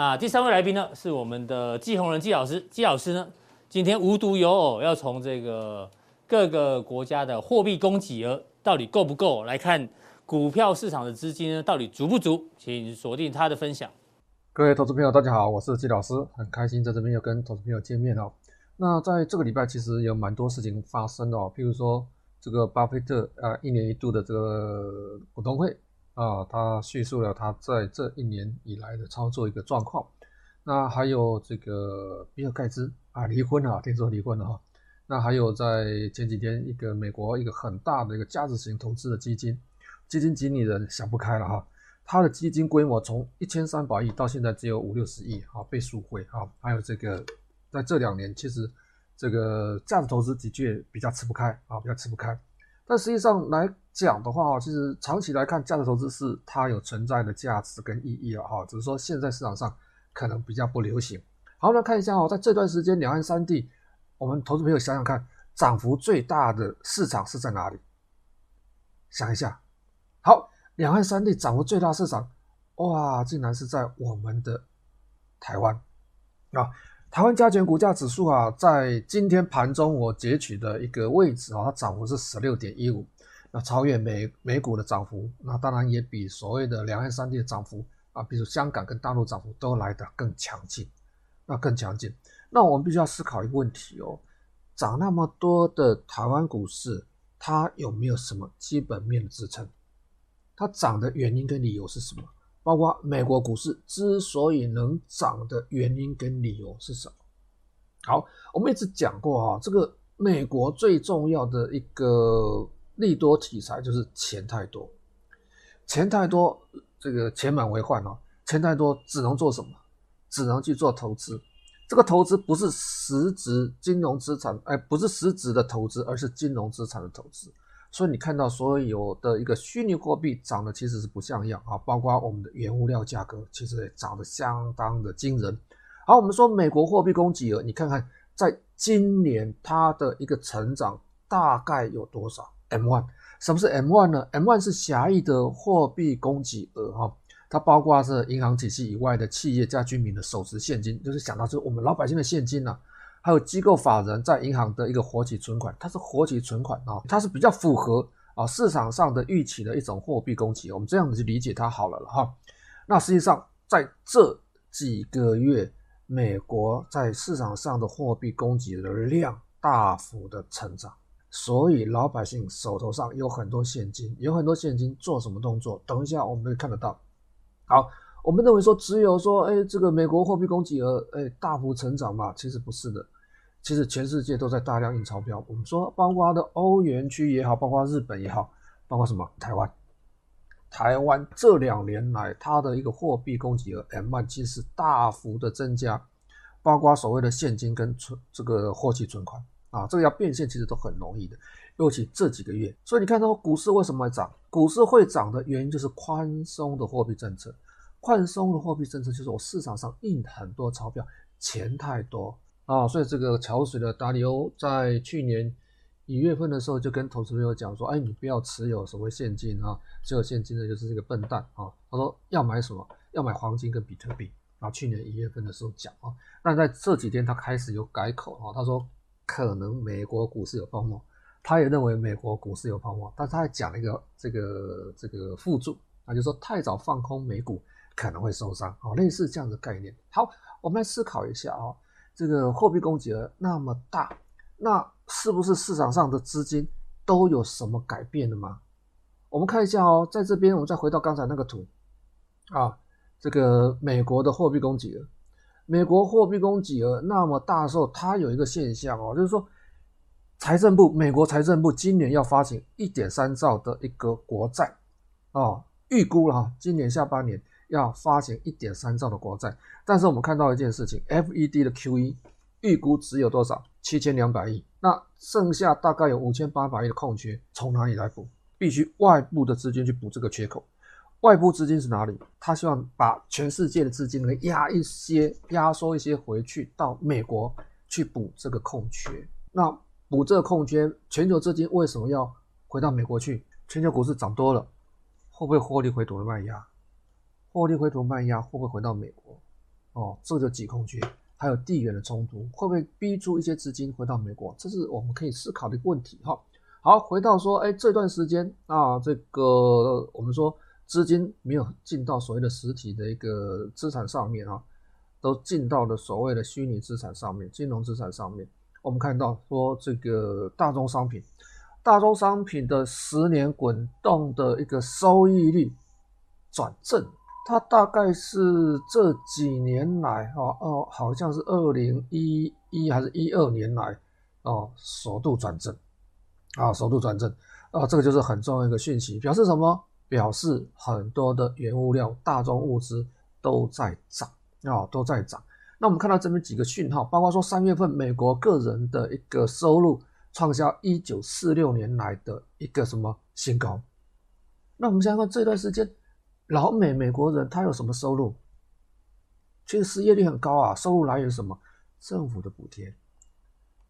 那第三位来宾呢，是我们的季宏仁季老师。季老师呢，今天无独有偶，要从这个各个国家的货币供给额到底够不够来看股票市场的资金呢，到底足不足？请锁定他的分享。各位投资朋友，大家好，我是季老师，很开心在这边又跟投资朋友见面哦。那在这个礼拜，其实有蛮多事情发生的哦，譬如说这个巴菲特啊，一年一度的这个股东会。啊，他叙述了他在这一年以来的操作一个状况。那还有这个比尔盖茨啊离婚了，听说离婚了哈。那还有在前几天，一个美国一个很大的一个价值型投资的基金，基金经理人想不开了哈，他的基金规模从一千三百亿到现在只有五六十亿啊，被赎回啊。还有这个在这两年，其实这个价值投资的确比较吃不开啊，比较吃不开。但实际上来讲的话，其实长期来看，价值投资是它有存在的价值跟意义了哈。只是说现在市场上可能比较不流行。好，那看一下哦，在这段时间，两岸三地，我们投资朋友想想看，涨幅最大的市场是在哪里？想一下。好，两岸三地涨幅最大市场，哇，竟然是在我们的台湾啊。台湾加权股价指数啊，在今天盘中我截取的一个位置啊，它涨幅是十六点一五，那超越美美股的涨幅，那当然也比所谓的两岸三地的涨幅啊，比如香港跟大陆涨幅都来得更强劲，那更强劲。那我们必须要思考一个问题哦，涨那么多的台湾股市，它有没有什么基本面的支撑？它涨的原因跟理由是什么？包括美国股市之所以能涨的原因跟理由是什么？好，我们一直讲过啊，这个美国最重要的一个利多题材就是钱太多，钱太多，这个钱满为患啊，钱太多只能做什么？只能去做投资。这个投资不是实质金融资产，哎，不是实质的投资，而是金融资产的投资。所以你看到所有的一个虚拟货币涨的其实是不像样啊，包括我们的原物料价格其实也涨得相当的惊人。好，我们说美国货币供给额，你看看在今年它的一个成长大概有多少？M1，什么是 M1 呢？M1 是狭义的货币供给额哈，它包括是银行体系以外的企业加居民的手持现金，就是想到是我们老百姓的现金呐、还有机构法人在银行的一个活期存款，它是活期存款啊，它是比较符合啊市场上的预期的一种货币供给，我们这样子去理解它好了了哈。那实际上在这几个月，美国在市场上的货币供给的量大幅的成长，所以老百姓手头上有很多现金，有很多现金做什么动作？等一下我们会看得到。好。我们认为说，只有说，哎，这个美国货币供给额，哎，大幅成长嘛？其实不是的，其实全世界都在大量印钞票。我们说，包括的欧元区也好，包括日本也好，包括什么台湾，台湾这两年来它的一个货币供给额 M1 其实大幅的增加，包括所谓的现金跟存这个活期存款啊，这个要变现其实都很容易的，尤其这几个月。所以你看到股市为什么会涨？股市会涨的原因就是宽松的货币政策。宽松的货币政策就是我市场上印很多钞票，钱太多啊，所以这个桥水的达里欧在去年一月份的时候就跟投资朋友讲说，哎，你不要持有所谓现金啊，持有现金的就是这个笨蛋啊。他说要买什么？要买黄金跟比特币啊。去年一月份的时候讲啊，但在这几天他开始有改口啊，他说可能美国股市有泡沫，他也认为美国股市有泡沫，但他还讲了一个这个这个附注啊，就是说太早放空美股。可能会受伤啊，类似这样的概念。好，我们来思考一下啊，这个货币供给额那么大，那是不是市场上的资金都有什么改变了吗？我们看一下哦，在这边我们再回到刚才那个图啊，这个美国的货币供给额，美国货币供给额那么大的时候，它有一个现象哦，就是说财政部，美国财政部今年要发行一点三兆的一个国债啊，预估了哈，今年下半年。要发行一点三兆的国债，但是我们看到一件事情，FED 的 QE 预估只有多少？七千两百亿，那剩下大概有五千八百亿的空缺，从哪里来补？必须外部的资金去补这个缺口。外部资金是哪里？他希望把全世界的资金给压一些、压缩一些回去到美国去补这个空缺。那补这个空缺，全球资金为什么要回到美国去？全球股市涨多了，会不会获利回吐的卖压？获利回头卖压会不会回到美国？哦，这个挤空缺，还有地缘的冲突，会不会逼出一些资金回到美国？这是我们可以思考的一个问题。哈，好，回到说，哎，这段时间啊，这个我们说资金没有进到所谓的实体的一个资产上面啊，都进到了所谓的虚拟资产上面，金融资产上面。我们看到说，这个大宗商品，大宗商品的十年滚动的一个收益率转正。它大概是这几年来，哦哦，好像是二零一一还是一二年来，哦，首度转正，啊，首度转正，啊，这个就是很重要一个讯息，表示什么？表示很多的原物料、大宗物资都在涨，啊，都在涨。那我们看到这边几个讯号，包括说三月份美国个人的一个收入创下一九四六年来的一个什么新高。那我们想想看这段时间。老美美国人他有什么收入？其实失业率很高啊，收入来源是什么？政府的补贴，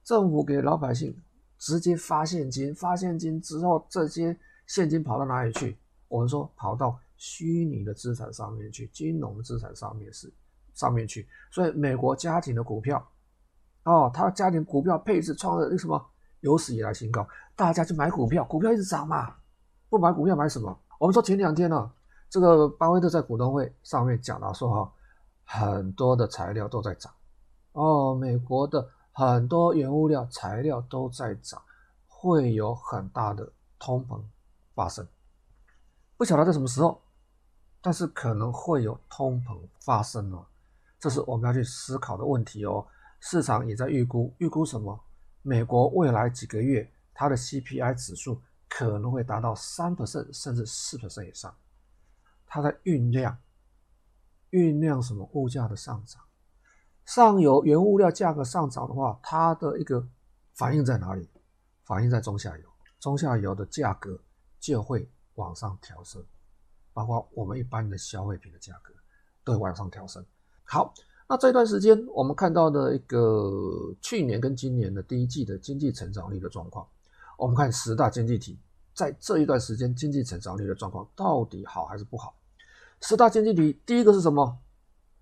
政府给老百姓直接发现金，发现金之后，这些现金跑到哪里去？我们说跑到虚拟的资产上面去，金融资产上面是上面去。所以美国家庭的股票，哦，他家庭股票配置创了那什么有史以来新高，大家去买股票，股票一直涨嘛，不买股票买什么？我们说前两天呢、这个巴菲特在股东会上面讲到说哈，很多的材料都在涨，哦，美国的很多原物料材料都在涨，会有很大的通膨发生，不晓得在什么时候，但是可能会有通膨发生哦，这是我们要去思考的问题哦。市场也在预估，预估什么？美国未来几个月它的 CPI 指数可能会达到三 percent 甚至四 percent 以上。它在酝酿，酝酿什么物价的上涨？上游原物料价格上涨的话，它的一个反应在哪里？反应在中下游。中下游的价格就会往上调升，包括我们一般的消费品的价格都会往上调升。好，那这段时间我们看到的一个去年跟今年的第一季的经济成长率的状况，我们看十大经济体在这一段时间经济成长率的状况到底好还是不好？十大经济体第一个是什么？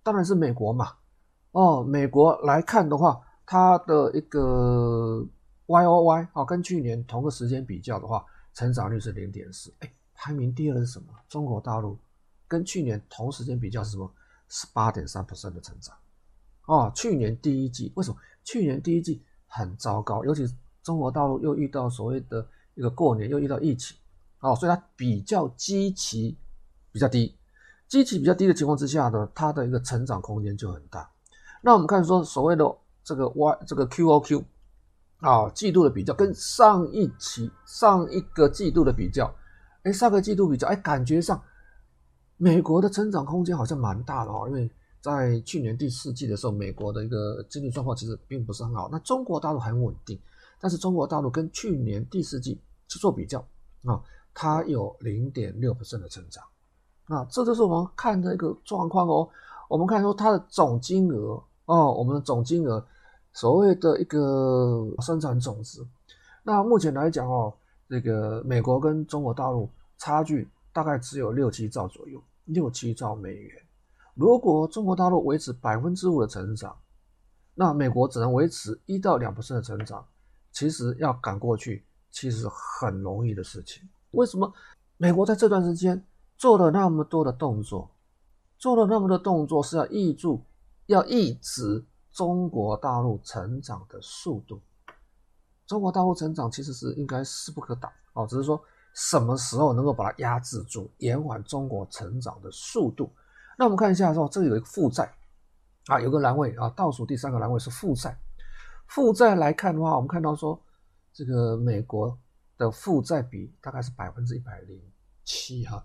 当然是美国嘛。哦，美国来看的话，它的一个。Y O Y 啊，跟去年同个时间比较的话，成长率是零点四。哎，排名第二是什么？中国大陆跟去年同时间比较是什么？十八点三的成长。哦，去年第一季为什么？去年第一季很糟糕，尤其中国大陆又遇到所谓的一个过年，又遇到疫情，哦，所以它比较基期比较低，基期比较低的情况之下呢，它的一个成长空间就很大。那我们看说所谓的这个 Y 这个 Q O Q。啊，季度的比较跟上一期、上一个季度的比较，哎，上个季度比较，哎，感觉上美国的成长空间好像蛮大的哦。因为在去年第四季的时候，美国的一个经济状况其实并不是很好。那中国大陆很稳定，但是中国大陆跟去年第四季去做比较啊，它有零点六%的成长。那这就是我们看的一个状况哦。我们看说它的总金额哦，我们的总金额。所谓的一个生产总值，那目前来讲哦，这个美国跟中国大陆差距大概只有六七兆左右，六七兆美元。如果中国大陆维持百分之五的成长，那美国只能维持一到两%的成长，其实要赶过去，其实很容易的事情。为什么美国在这段时间做了那么多的动作，做了那么多动作是要抑制，要抑制。中国大陆成长的速度，中国大陆成长其实是应该势不可挡哦，只是说什么时候能够把它压制住，延缓中国成长的速度。那我们看一下说，这里有一个负债啊，有个栏位啊，倒数第三个栏位是负债。负债来看的话，我们看到说，这个美国的负债比大概是百分之一百零七哈。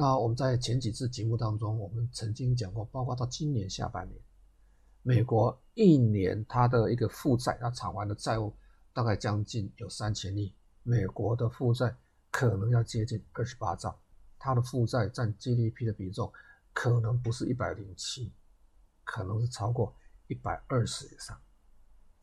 那我们在前几次节目当中，我们曾经讲过，包括到今年下半年。美国一年它的一个负债，它偿还的债务大概将近有三千亿，美国的负债可能要接近二十八兆，它的负债占 GDP 的比重可能不是一百零七，可能是超过一百二十以上。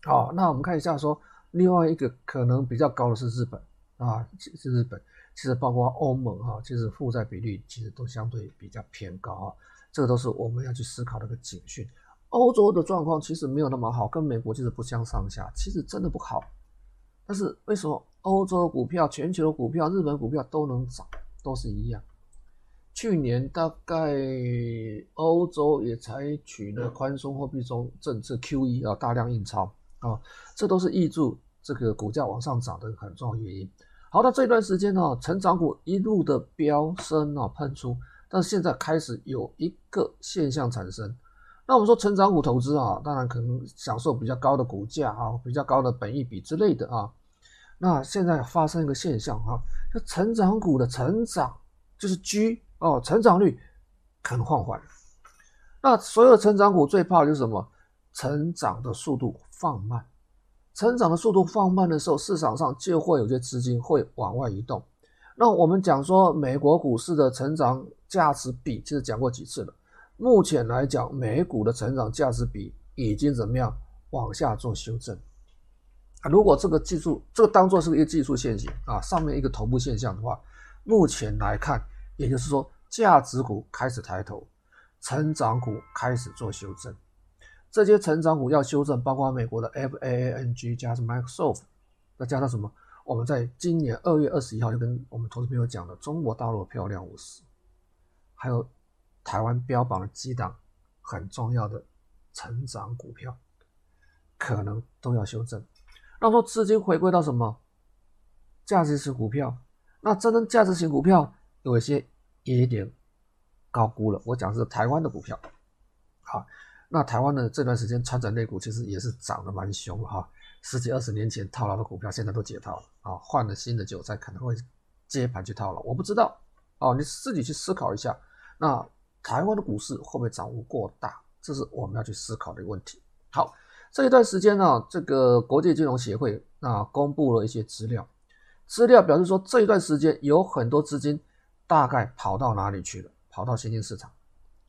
好，那我们看一下说，另外一个可能比较高的是日本啊，是日本，其实包括欧盟哈，其实负债比率其实都相对比较偏高啊，这个都是我们要去思考的一个警讯。欧洲的状况其实没有那么好，跟美国其实不相上下，其实真的不好。但是为什么欧洲股票、全球的股票、日本股票都能涨，都是一样？去年大概欧洲也采取了宽松货币中政策 QE 啊，大量印钞啊，这都是抑制这个股价往上涨的很重要原因。好，那这段时间呢，成长股一路的飙升啊，喷出，但是现在开始有一个现象产生。那我们说成长股投资啊，当然可能享受比较高的股价啊，比较高的本益比之类的啊。那现在发生一个现象哈，就成长股的成长就是 G 哦，成长率可能放缓。那所有成长股最怕的就是什么？成长的速度放慢。成长的速度放慢的时候，市场上就会有些资金会往外移动。那我们讲说美国股市的成长价值比，其实讲过几次了。目前来讲，美股的成长价值比已经怎么样往下做修正？如果这个技术，这个当做是一个技术线型啊，上面一个头部现象的话，目前来看，也就是说，价值股开始抬头，成长股开始做修正。这些成长股要修正，包括美国的 FAANG 加上 Microsoft，再加上什么？我们在今年二月二十一号就跟我们投资朋友讲了，中国大陆漂亮五十，还有。台湾标榜的几档很重要的成长股票，可能都要修正。那说资金回归到什么价值型股票？那真正价值型股票有一些也有点高估了。我讲的是台湾的股票。好，那台湾的这段时间传产类股其实也是涨得蛮凶哈。十几二十年前套牢的股票现在都解套了啊，换了新的韭菜可能会接盘去套牢。我不知道哦，你自己去思考一下。那。台湾的股市会不会涨幅过大？这是我们要去思考的一个问题。好，这一段时间呢，这个国际金融协会啊公布了一些资料，资料表示说，这一段时间有很多资金大概跑到哪里去了？跑到新兴市场。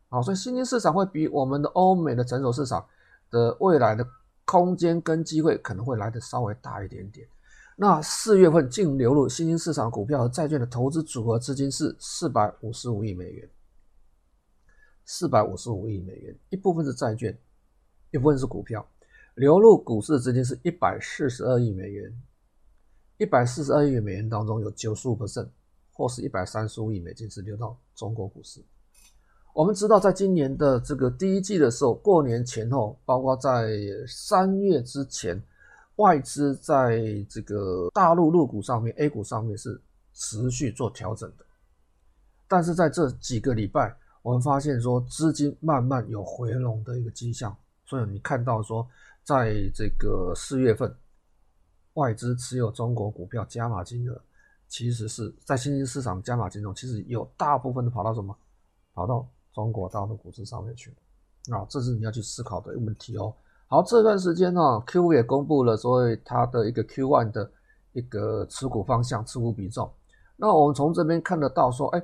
好，所以新兴市场会比我们的欧美的成熟市场的未来的空间跟机会可能会来的稍微大一点点。那四月份净流入新兴市场股票和债券的投资组合资金是四百五十五亿美元，四百五十五亿美元，一部分是债券，一部分是股票。流入股市的资金是一百四十二亿美元，一百四十二亿美元当中有九十五%，或是一百三十五亿美金是流到中国股市。我们知道，在今年的这个第一季的时候，过年前后，包括在三月之前，外资在这个大陆入股上面、A 股上面是持续做调整的。但是在这几个礼拜，我们发现说资金慢慢有回笼的一个迹象。所以你看到说，在这个四月份，外资持有中国股票加码金额，其实是在新兴市场加码金额，其实有大部分都跑到什么？跑到。中国大陆股市上面去，啊，这是你要去思考的一个问题哦。好，这段时间呢，Q 也公布了所谓它的一个 Q1 的一个持股方向、持股比重。那我们从这边看得到说，哎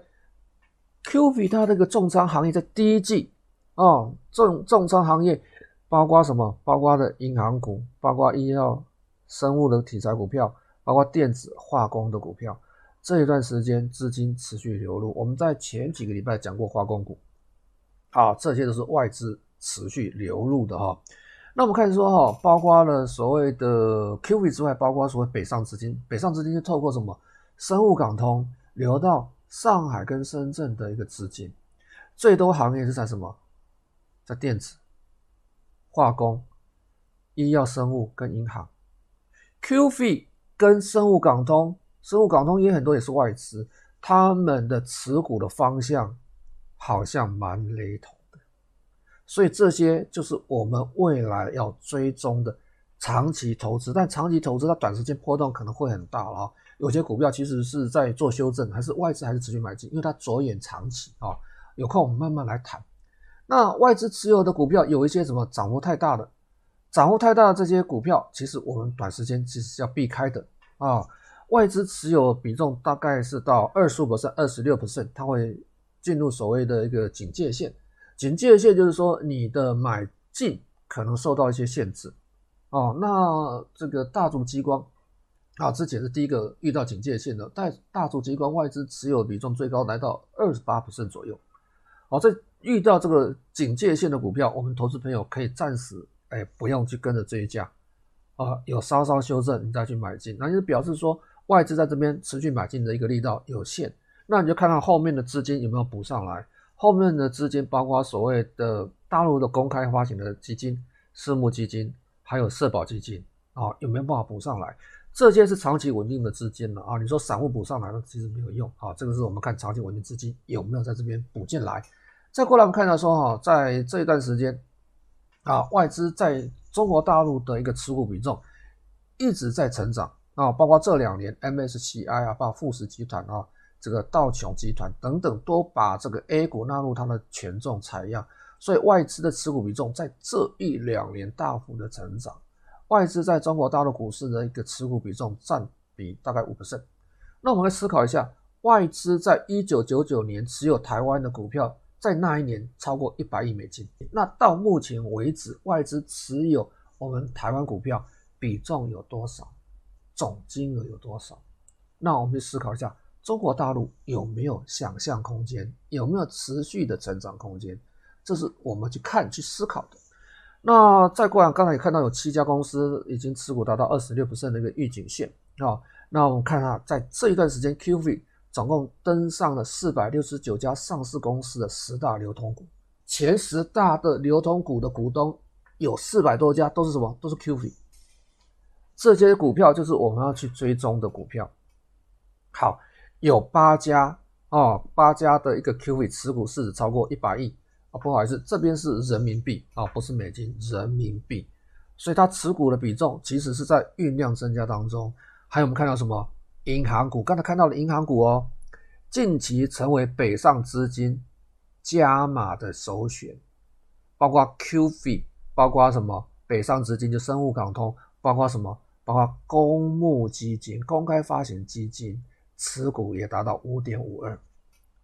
，QF 它这个重仓行业在第一季啊，重重仓行业包括什么？包括的银行股，包括医药、生物的题材股票，包括电子、化工的股票。这一段时间资金持续流入，我们在前几个礼拜讲过化工股。好，这些都是外资持续流入的哈。那我们看说哈，包括了所谓的 QF 之外，包括所谓北上资金，北上资金是透过什么？深沪港通流到上海跟深圳的一个资金，最多行业是在什么？在电子、化工、医药、生物跟银行。QF 跟生物港通，生物港通也很多也是外资，他们的持股的方向。好像蛮雷同的，所以这些就是我们未来要追踪的长期投资。但长期投资它短时间波动可能会很大了。有些股票其实是在做修正，还是外资还是持续买进，因为它着眼长期啊。有空我们慢慢来谈。那外资持有的股票有一些什么涨幅太大的，涨幅太大的这些股票，其实我们短时间其实是要避开的啊。外资持有比重大概是到二十五 percent、二十六 percent，它会。进入所谓的一个警戒线，警戒线就是说你的买进可能受到一些限制哦。那这个大族激光啊，之前是第一个遇到警戒线的，但大族激光外资持有比重最高来到二十八%左右。好，在遇到这个警戒线的股票，我们投资朋友可以暂时哎不用去跟着追价啊，有稍稍修正你再去买进，那就是表示说外资在这边持续买进的一个力道有限。那你就看看后面的资金有没有补上来，后面的资金包括所谓的大陆的公开发行的基金、私募基金，还有社保基金啊，有没有办法补上来？这些是长期稳定的资金了啊。你说散户补上来了，其实没有用啊。这个是我们看长期稳定资金有没有在这边补进来。再过来我们看到说哈，在这一段时间啊，外资在中国大陆的一个持股比重一直在成长啊，包括这两年 MSCI 啊，包括富时集团啊。这个道琼集团等等都把这个 A 股纳入它的权重采样，所以外资的持股比重在这一两年大幅的成长。外资在中国大陆股市的一个持股比重占比大概五%。那我们来思考一下，外资在一九九九年持有台湾的股票，在那一年超过一百亿美金。那到目前为止，外资持有我们台湾股票比重有多少？总金额有多少？那我们去思考一下。中国大陆有没有想象空间？有没有持续的成长空间？这是我们去看、去思考的。那再过来，刚才也看到有七家公司已经持股达到二十六%的一个预警线啊。那我们看啊，在这一段时间，QV 总共登上了四百六十九家上市公司的十大流通股，前十大的流通股的股东有四百多家，都是什么？都是 QV。这些股票就是我们要去追踪的股票。好。有八家哦，八家的一个 QF 持股市值超过一百亿啊，不好意思，这边是人民币啊，不是美金，人民币，所以它持股的比重其实是在酝酿增加当中。还有我们看到什么？银行股，刚才看到了银行股哦，近期成为北上资金加码的首选，包括 QF，包括什么？北上资金就深沪港通，包括什么？包括公募基金、公开发行基金持股也达到五点五二。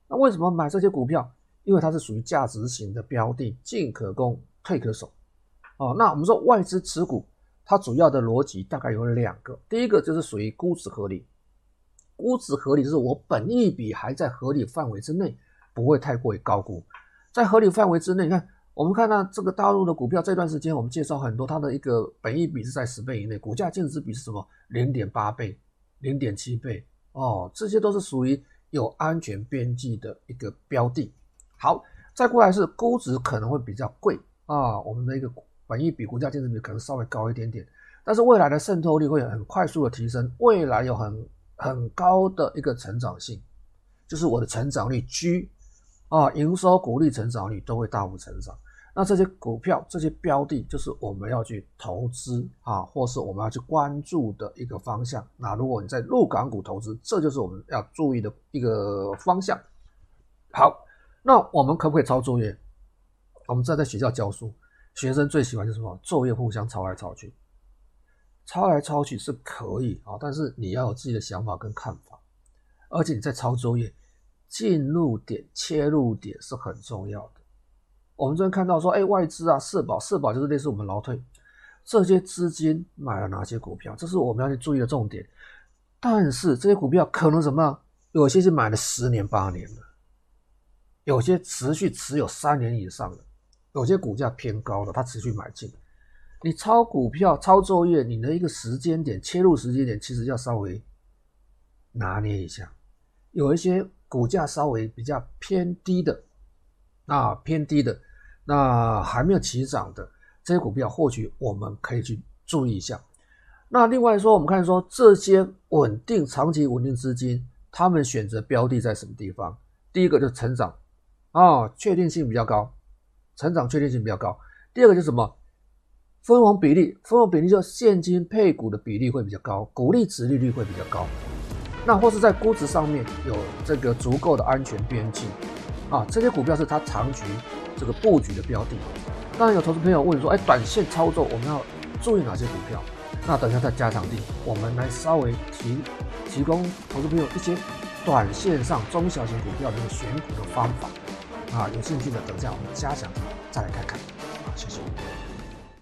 那为什么买这些股票？因为它是属于价值型的标的，进可攻，退可守。哦，那我们说外资持股，它主要的逻辑大概有两个。第一个就是属于估值合理，估值合理就是我本益比还在合理范围之内，不会太过于高估，在合理范围之内。你看，我们看到这个大陆的股票，这段时间我们介绍很多，它的一个本益比是在十倍以内，股价净值比是什么？零点八倍、零点七倍哦，这些都是属于有安全边际的一个标的。好，再过来是估值可能会比较贵啊，我们的一个本益比、股价净值比可能稍微高一点点，但是未来的渗透率会很快速的提升，未来有很很高的一个成长性，就是我的成长率 G 啊，营收、股利成长率都会大幅成长。那这些股票、这些标的，就是我们要去投资啊，或是我们要去关注的一个方向。那如果你在陆港股投资，这就是我们要注意的一个方向。好。那我们可不可以抄作业？我们在在学校教书，学生最喜欢就是什么？作业互相抄来抄去，抄来抄去是可以啊，但是你要有自己的想法跟看法，而且你在抄作业，进入点、切入点是很重要的。我们这边看到说，哎，外资啊，社保，社保就是类似我们劳退，这些资金买了哪些股票？这是我们要去注意的重点。但是这些股票可能什么？有些是买了十年、八年的。有些持续持有三年以上的，有些股价偏高的，它持续买进。你抄股票、抄作业，你的一个时间点、切入时间点，其实要稍微拿捏一下。有一些股价稍微比较偏低的，啊，偏低的，那还没有起涨的这些股票，或许我们可以去注意一下。那另外说，我们看说这些稳定、长期稳定资金，他们选择标的在什么地方？第一个就是成长。哦，确定性比较高，成长确定性比较高。第二个就是什么？分红比例，分红比例就现金配股的比例会比较高，股利值利率会比较高。那或是在估值上面有这个足够的安全边际啊，这些股票是它长期这个布局的标的。当然有投资朋友问说，哎，短线操作我们要注意哪些股票？那等下在加长地，我们来稍微提提供投资朋友一些短线上中小型股票的选股的方法。啊，有兴趣的，等下我们加强再来看看。啊，谢谢。